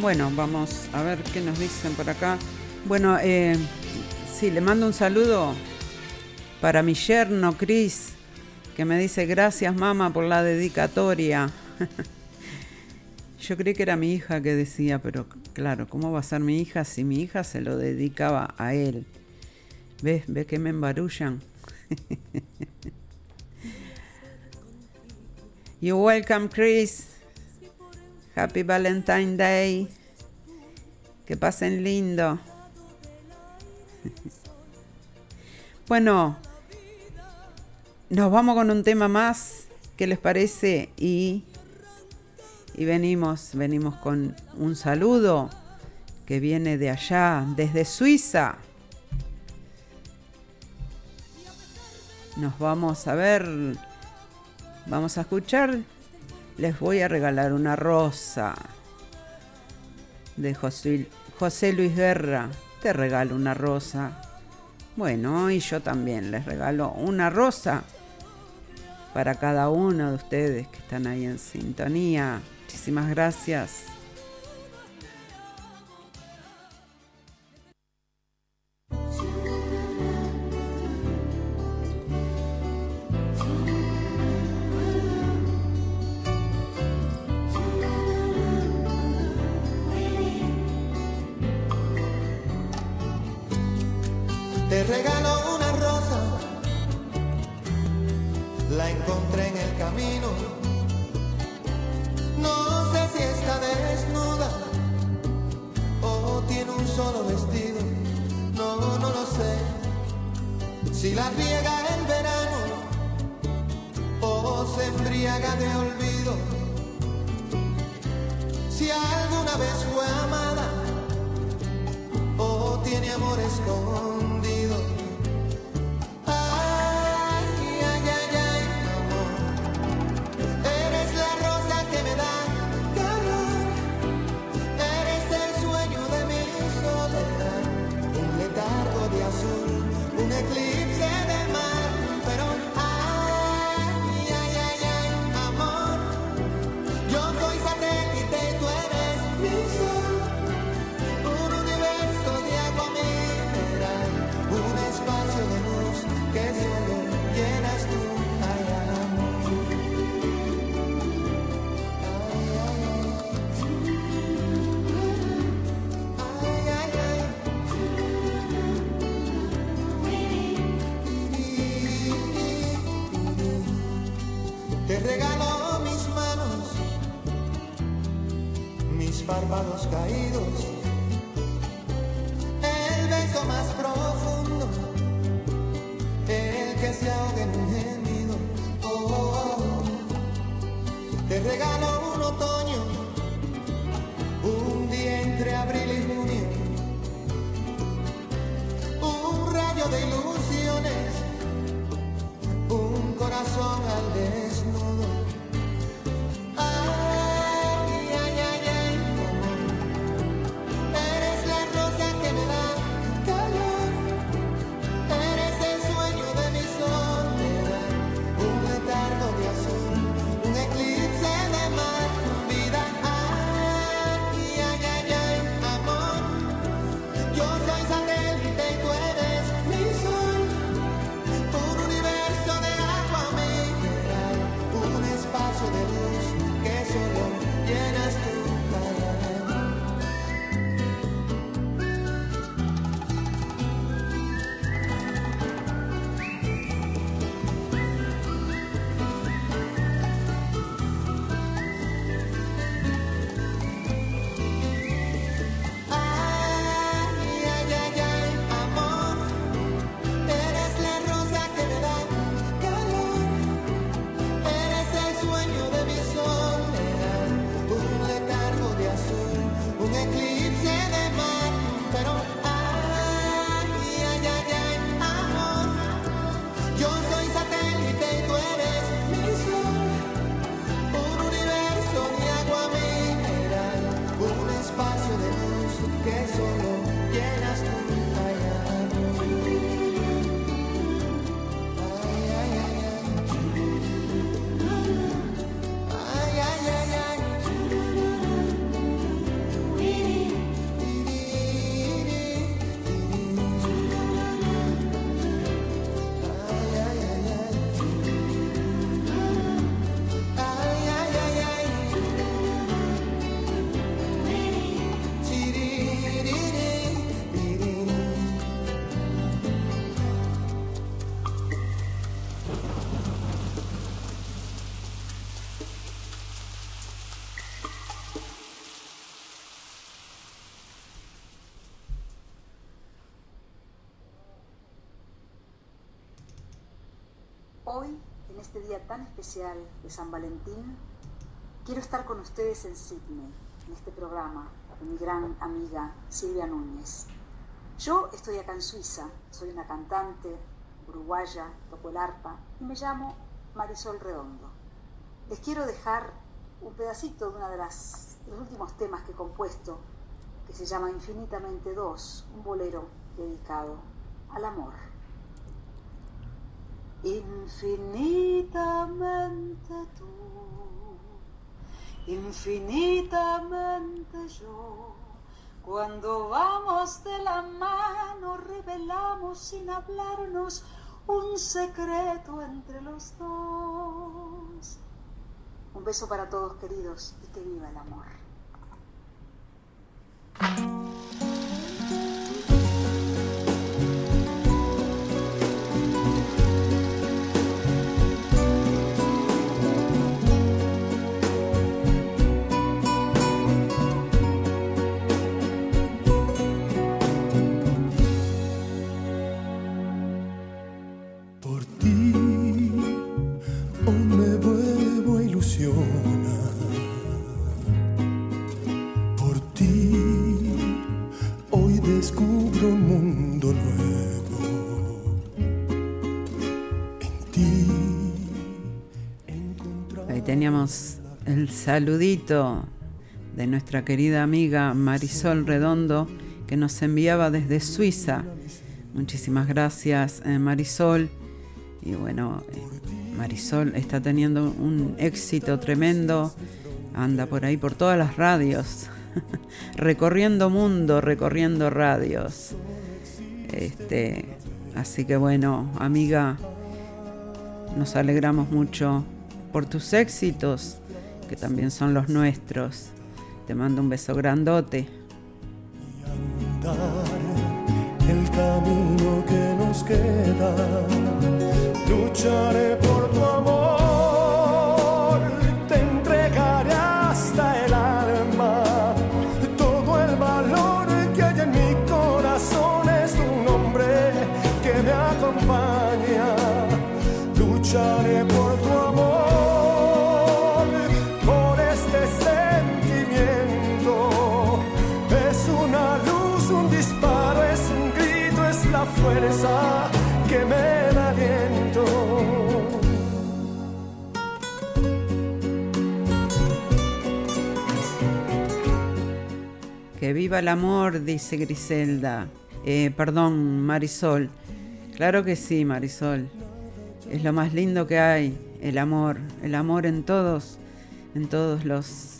Bueno, vamos a ver qué nos dicen por acá. Bueno, eh, sí, le mando un saludo para mi yerno Cris, que me dice gracias mamá por la dedicatoria. Yo creí que era mi hija que decía, pero claro, ¿cómo va a ser mi hija si mi hija se lo dedicaba a él? ¿Ves? ¿Ves que me embarullan? You're welcome, Chris. Happy Valentine Day. Que pasen lindo. bueno, nos vamos con un tema más. ¿Qué les parece? Y, y venimos, venimos con un saludo que viene de allá, desde Suiza. Nos vamos a ver Vamos a escuchar. Les voy a regalar una rosa de José, José Luis Guerra. Te regalo una rosa. Bueno, y yo también les regalo una rosa para cada uno de ustedes que están ahí en sintonía. Muchísimas gracias. Te regalo una rosa, la encontré en el camino. No sé si está desnuda o tiene un solo vestido. No, no lo sé. Si la riega el verano o se embriaga de olvido. Si alguna vez fue amada o tiene amor escondido. párpados caídos, el beso más profundo, el que se ahoga en un gemido. Oh, te regalo un otoño, un día entre abril y junio, un rayo de ilusiones, un corazón al destino. Especial de San Valentín, quiero estar con ustedes en Sydney, en este programa de mi gran amiga Silvia Núñez. Yo estoy acá en Suiza, soy una cantante uruguaya, toco el arpa y me llamo Marisol Redondo. Les quiero dejar un pedacito de uno de, de los últimos temas que he compuesto, que se llama Infinitamente Dos, un bolero dedicado al amor. Infinitamente tú, infinitamente yo, cuando vamos de la mano revelamos sin hablarnos un secreto entre los dos. Un beso para todos queridos y que viva el amor. Saludito de nuestra querida amiga Marisol Redondo que nos enviaba desde Suiza. Muchísimas gracias eh, Marisol. Y bueno, eh, Marisol está teniendo un éxito tremendo. Anda por ahí por todas las radios. recorriendo mundo, recorriendo radios. Este, así que bueno, amiga, nos alegramos mucho por tus éxitos, que también son los nuestros. Te mando un beso grandote. andar el camino que nos queda. Lucharé por tu amor, Viva el amor, dice Griselda. Eh, perdón, Marisol. Claro que sí, Marisol. Es lo más lindo que hay, el amor. El amor en todos, en todos los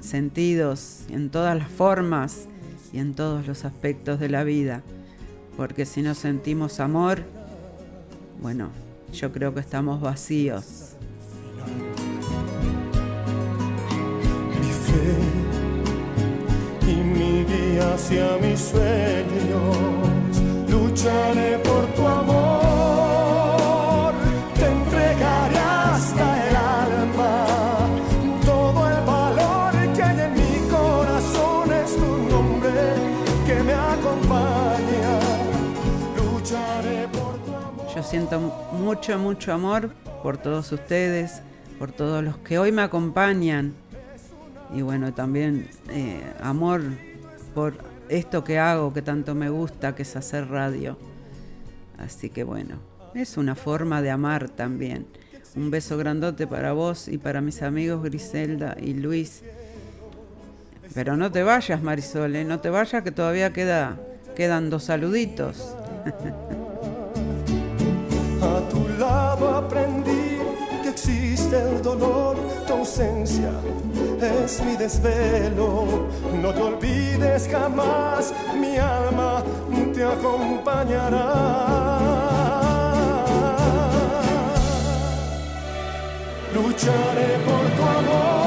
sentidos, en todas las formas y en todos los aspectos de la vida. Porque si no sentimos amor, bueno, yo creo que estamos vacíos. Hacia mis sueños. Lucharé por tu amor, te entregaré hasta el alma. Todo el valor que hay en mi corazón es tu nombre que me acompaña. Lucharé por tu amor. Yo siento mucho, mucho amor por todos ustedes, por todos los que hoy me acompañan. Y bueno, también eh, amor por esto que hago, que tanto me gusta, que es hacer radio. Así que bueno, es una forma de amar también. Un beso grandote para vos y para mis amigos Griselda y Luis. Pero no te vayas, Marisol, ¿eh? no te vayas que todavía queda, quedan dos saluditos. A tu lado aprendí que existe el dolor, tu ausencia es mi desvelo. No te olvides jamás, mi alma te acompañará. Lucharé por tu amor,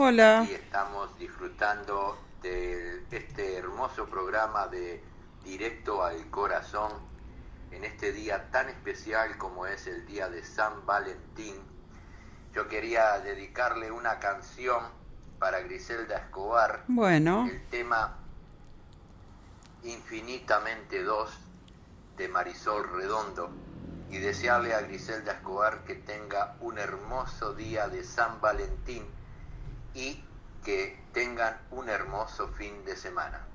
Hola. Y estamos disfrutando de este hermoso programa de Directo al Corazón en este día tan especial como es el día de San Valentín. Yo quería dedicarle una canción para Griselda Escobar. Bueno. El tema Infinitamente 2 de Marisol Redondo y desearle a Griselda Escobar que tenga un hermoso día de San Valentín y que tengan un hermoso fin de semana.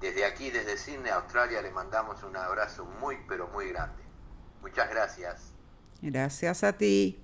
Desde aquí, desde Sydney, Australia, le mandamos un abrazo muy, pero muy grande. Muchas gracias. Gracias a ti.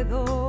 infinitamente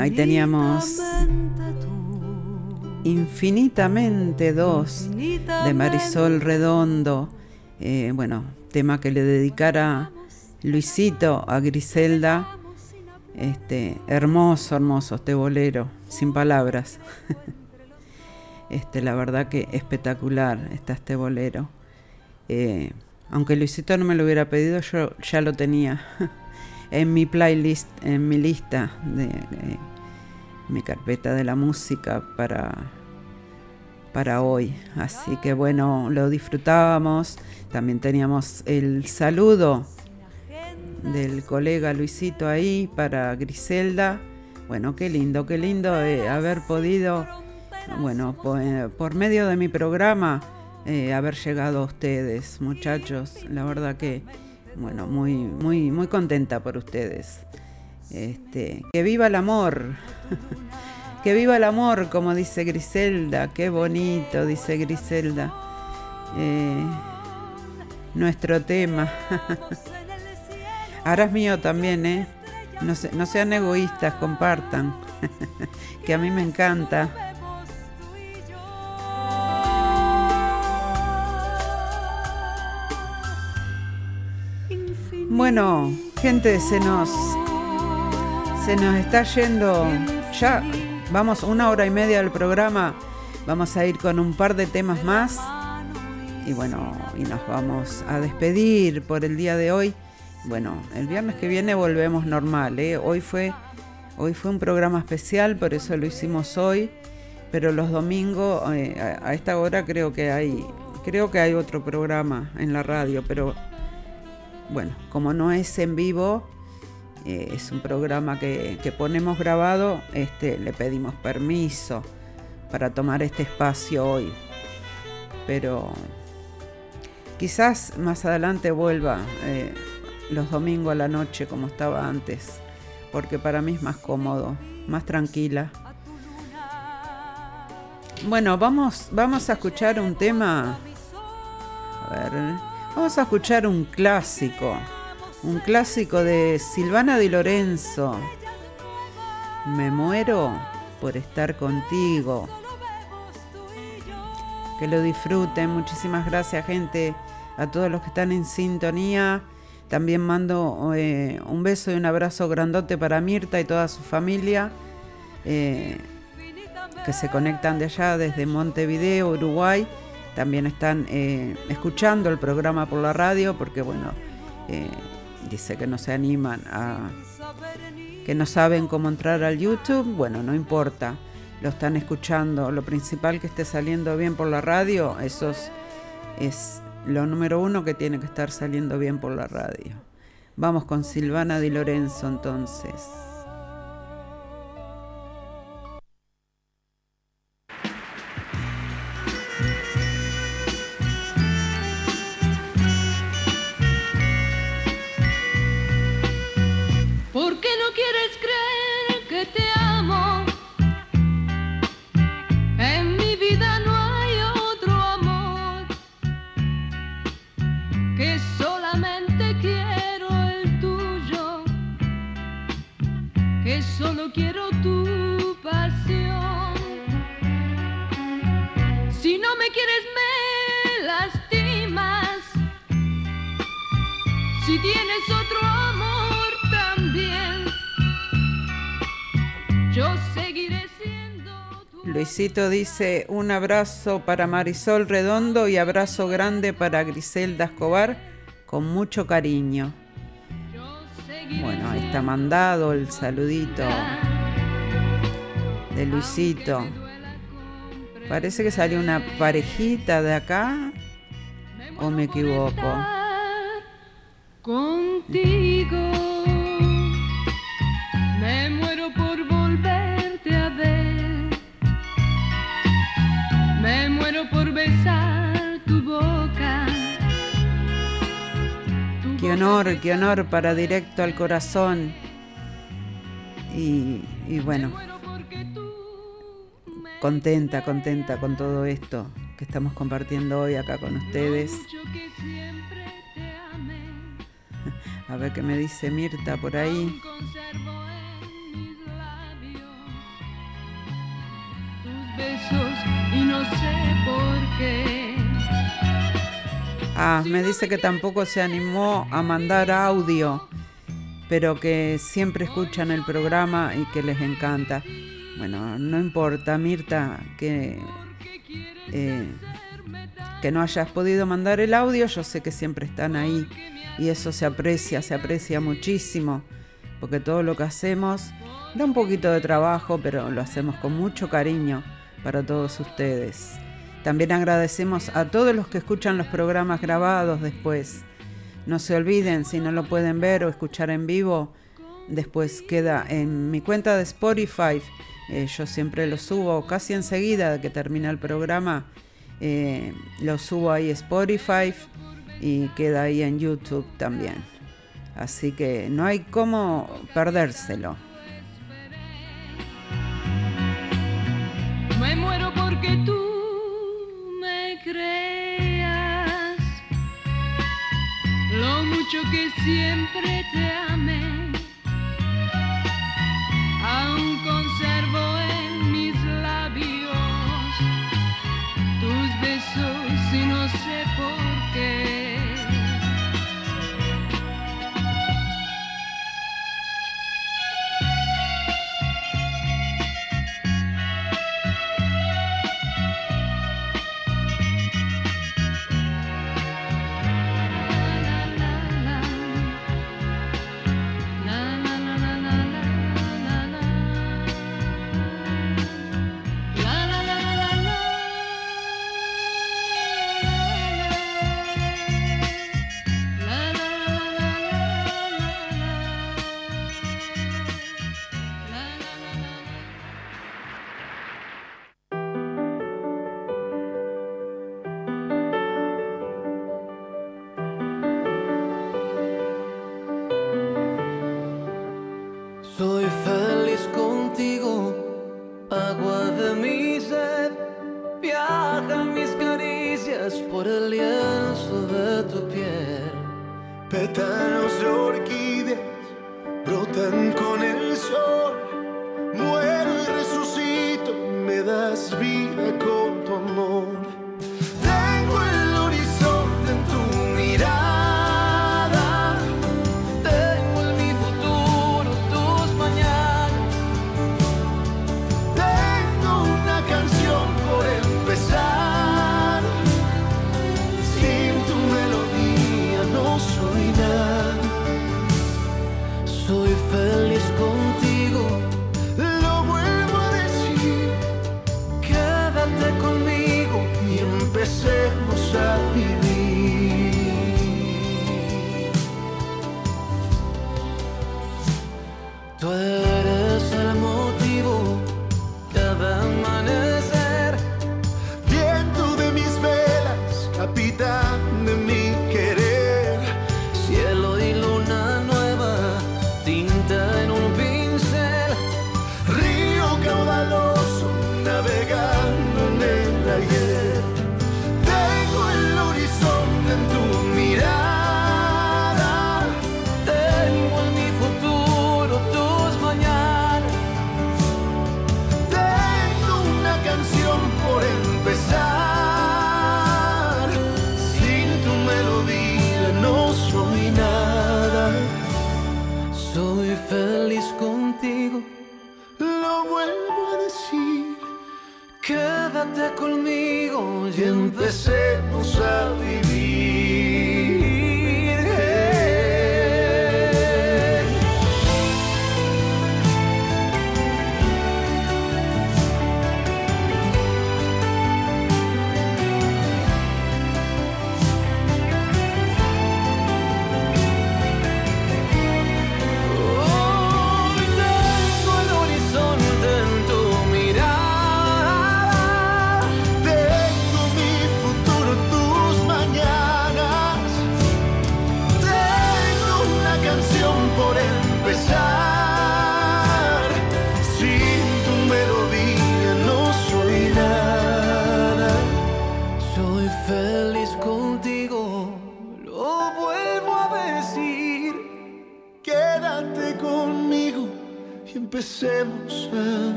Ahí teníamos Infinitamente Dos de Marisol Redondo. Eh, bueno, tema que le dedicara Luisito a Griselda. Este, hermoso, hermoso este bolero, sin palabras. Este, la verdad que espectacular está este bolero. Eh, aunque Luisito no me lo hubiera pedido, yo ya lo tenía en mi playlist, en mi lista de, mi carpeta de la música para, para hoy. Así que bueno, lo disfrutábamos. También teníamos el saludo del colega Luisito ahí para Griselda. Bueno, qué lindo, qué lindo eh, haber podido bueno, eh, por, medio de mi programa, eh, haber llegado a ustedes, muchachos. La verdad que, bueno, muy, muy, muy contenta por ustedes. Este, que viva el amor. que viva el amor, como dice Griselda. Qué bonito, dice Griselda. Eh, nuestro tema. Ahora es mío también, ¿eh? No, no sean egoístas, compartan. que a mí me encanta. Bueno, gente, se nos se nos está yendo ya vamos una hora y media del programa. Vamos a ir con un par de temas más. Y bueno, y nos vamos a despedir por el día de hoy. Bueno, el viernes que viene volvemos normal, ¿eh? Hoy fue hoy fue un programa especial, por eso lo hicimos hoy, pero los domingos eh, a esta hora creo que hay creo que hay otro programa en la radio, pero bueno, como no es en vivo, eh, es un programa que, ponemos grabado, este, le pedimos permiso para tomar este espacio hoy. Pero quizás más adelante vuelva eh, los domingos a la noche como estaba antes, porque para mí es más cómodo, más tranquila. Bueno, vamos, vamos a escuchar un tema. A ver. Vamos a escuchar un clásico, un clásico de Silvana Di Lorenzo. Me muero por estar contigo. Que lo disfruten. Muchísimas gracias, gente, a todos los que están en sintonía. También mando eh, un beso y un abrazo grandote para Mirta y toda su familia, eh, que se conectan de allá desde Montevideo, Uruguay también están eh, escuchando el programa por la radio porque, bueno, eh, dice que no se animan a... que no saben cómo entrar al YouTube. Bueno, no importa, lo están escuchando. Lo principal que esté saliendo bien por la radio, eso es, es lo número uno que tiene que estar saliendo bien por la radio. Vamos con Silvana Di Lorenzo entonces. no quieres creer. Dice un abrazo para Marisol Redondo y abrazo grande para Griselda Escobar con mucho cariño. Bueno, ahí está mandado el saludito de Luisito. Parece que salió una parejita de acá. ¿O me equivoco? Contigo. Qué honor, qué honor para directo al corazón. Y, bueno, contenta, contenta con todo esto que estamos compartiendo hoy acá con ustedes. A ver qué me dice Mirta por ahí. Besos y no sé por qué. Ah, me dice que tampoco se animó a mandar audio, pero que siempre escuchan el programa y que les encanta. Bueno, no importa, Mirta, que, eh, que no hayas podido mandar el audio, yo sé que siempre están ahí y eso se aprecia, se aprecia muchísimo, porque todo lo que hacemos da un poquito de trabajo, pero lo hacemos con mucho cariño para todos ustedes. También agradecemos a todos los que escuchan los programas grabados después. No se olviden, si no lo pueden ver o escuchar en vivo, después queda en mi cuenta de Spotify eh, yo siempre lo subo casi enseguida de que termina el programa. Eh, lo subo ahí a Spotify y queda ahí en YouTube también. Así que no hay cómo perdérselo. Me muero porque tú me creas lo mucho que siempre te amé. empecemos a vivir. Y empecemos a vivir.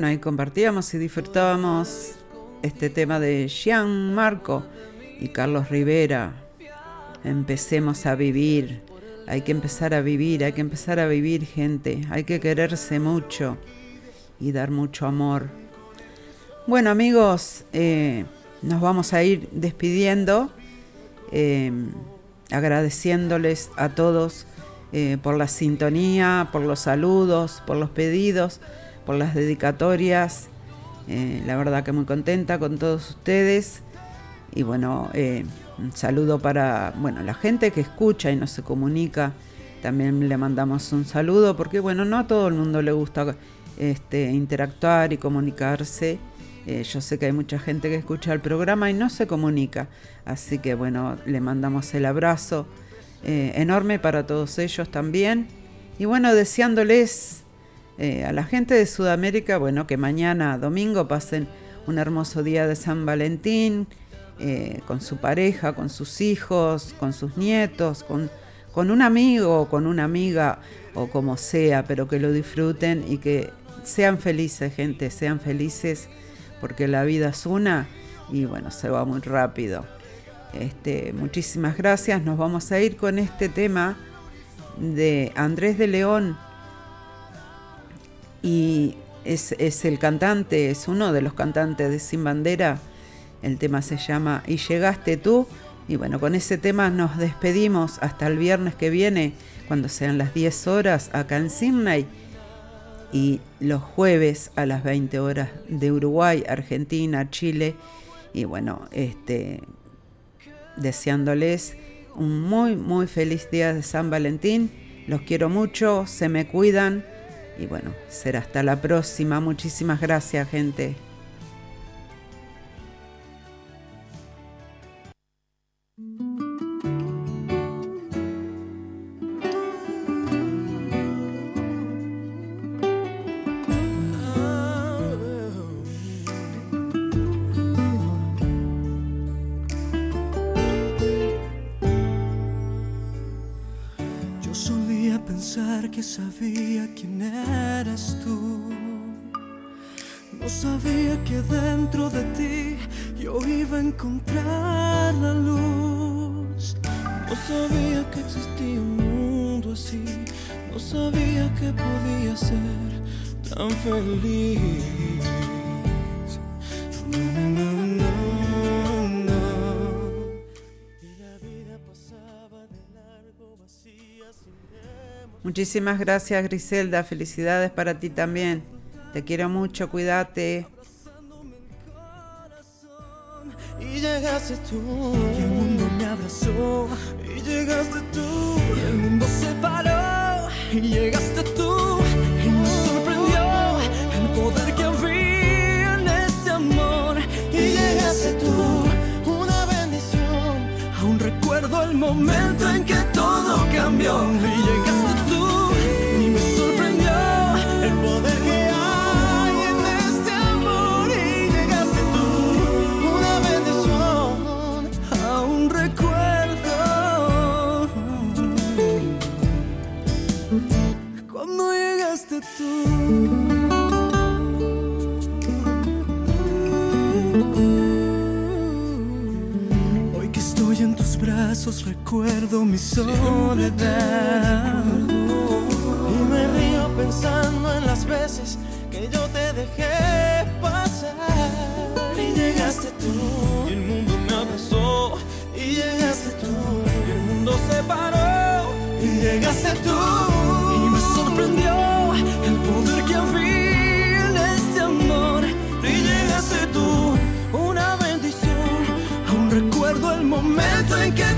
Bueno, ahí compartíamos y disfrutábamos este tema de Jean Marco y Carlos Rivera. Empecemos a vivir. Hay que empezar a vivir, hay que empezar a vivir, gente. Hay que quererse mucho y dar mucho amor. Bueno, amigos, eh, nos vamos a ir despidiendo, eh, agradeciéndoles a todos eh, por la sintonía, por los saludos, por los pedidos, por las dedicatorias. Eh, la verdad que muy contenta con todos ustedes. Y bueno, eh, un saludo para bueno, la gente que escucha y no se comunica. También le mandamos un saludo porque bueno, no a todo el mundo le gusta este, interactuar y comunicarse. Eh, yo sé que hay mucha gente que escucha el programa y no se comunica. Así que bueno, le mandamos el abrazo enorme para todos ellos también. Y bueno, deseándoles eh, a la gente de Sudamérica, bueno, que mañana domingo pasen un hermoso día de San Valentín, eh, con su pareja, con sus hijos, con sus nietos, con, con un amigo o con una amiga o como sea, pero que lo disfruten y que sean felices, gente, sean felices, porque la vida es una y bueno, se va muy rápido. Este, muchísimas gracias, nos vamos a ir con este tema de Andrés de León y es, el cantante, es uno de los cantantes de Sin Bandera. El tema se llama Y llegaste tú. Y bueno, con ese tema nos despedimos hasta el viernes que viene, cuando sean las 10 horas acá en Sydney. Y los jueves a las 20 horas de Uruguay, Argentina, Chile. Y bueno, este, deseándoles un muy, muy feliz día de San Valentín. Los quiero mucho, se me cuidan. Y bueno, será hasta la próxima. Muchísimas gracias, gente. Que sabía quién eras tú. No sabía que dentro de ti yo iba a encontrar la luz. No sabía que existía un mundo así. No sabía que podía ser tan feliz. Muchísimas gracias, Griselda. Felicidades para ti también. Te quiero mucho, cuídate. Y llegaste tú, y el mundo me abrazó. Y llegaste tú, y el mundo se paró. Y llegaste tú, y me sorprendió el poder que había en este amor. Y llegaste tú, una bendición. Aún recuerdo el momento en que todo cambió. Y llegaste brazos recuerdo mi soledad. Y me río pensando en las veces que yo te dejé pasar. Y llegaste tú, y el mundo me abrazó. Y llegaste tú, y el mundo se paró. Y llegaste tú, y me sorprendió el poder que había en este amor. Y llegaste tú, una bendición. Aún recuerdo el momento en que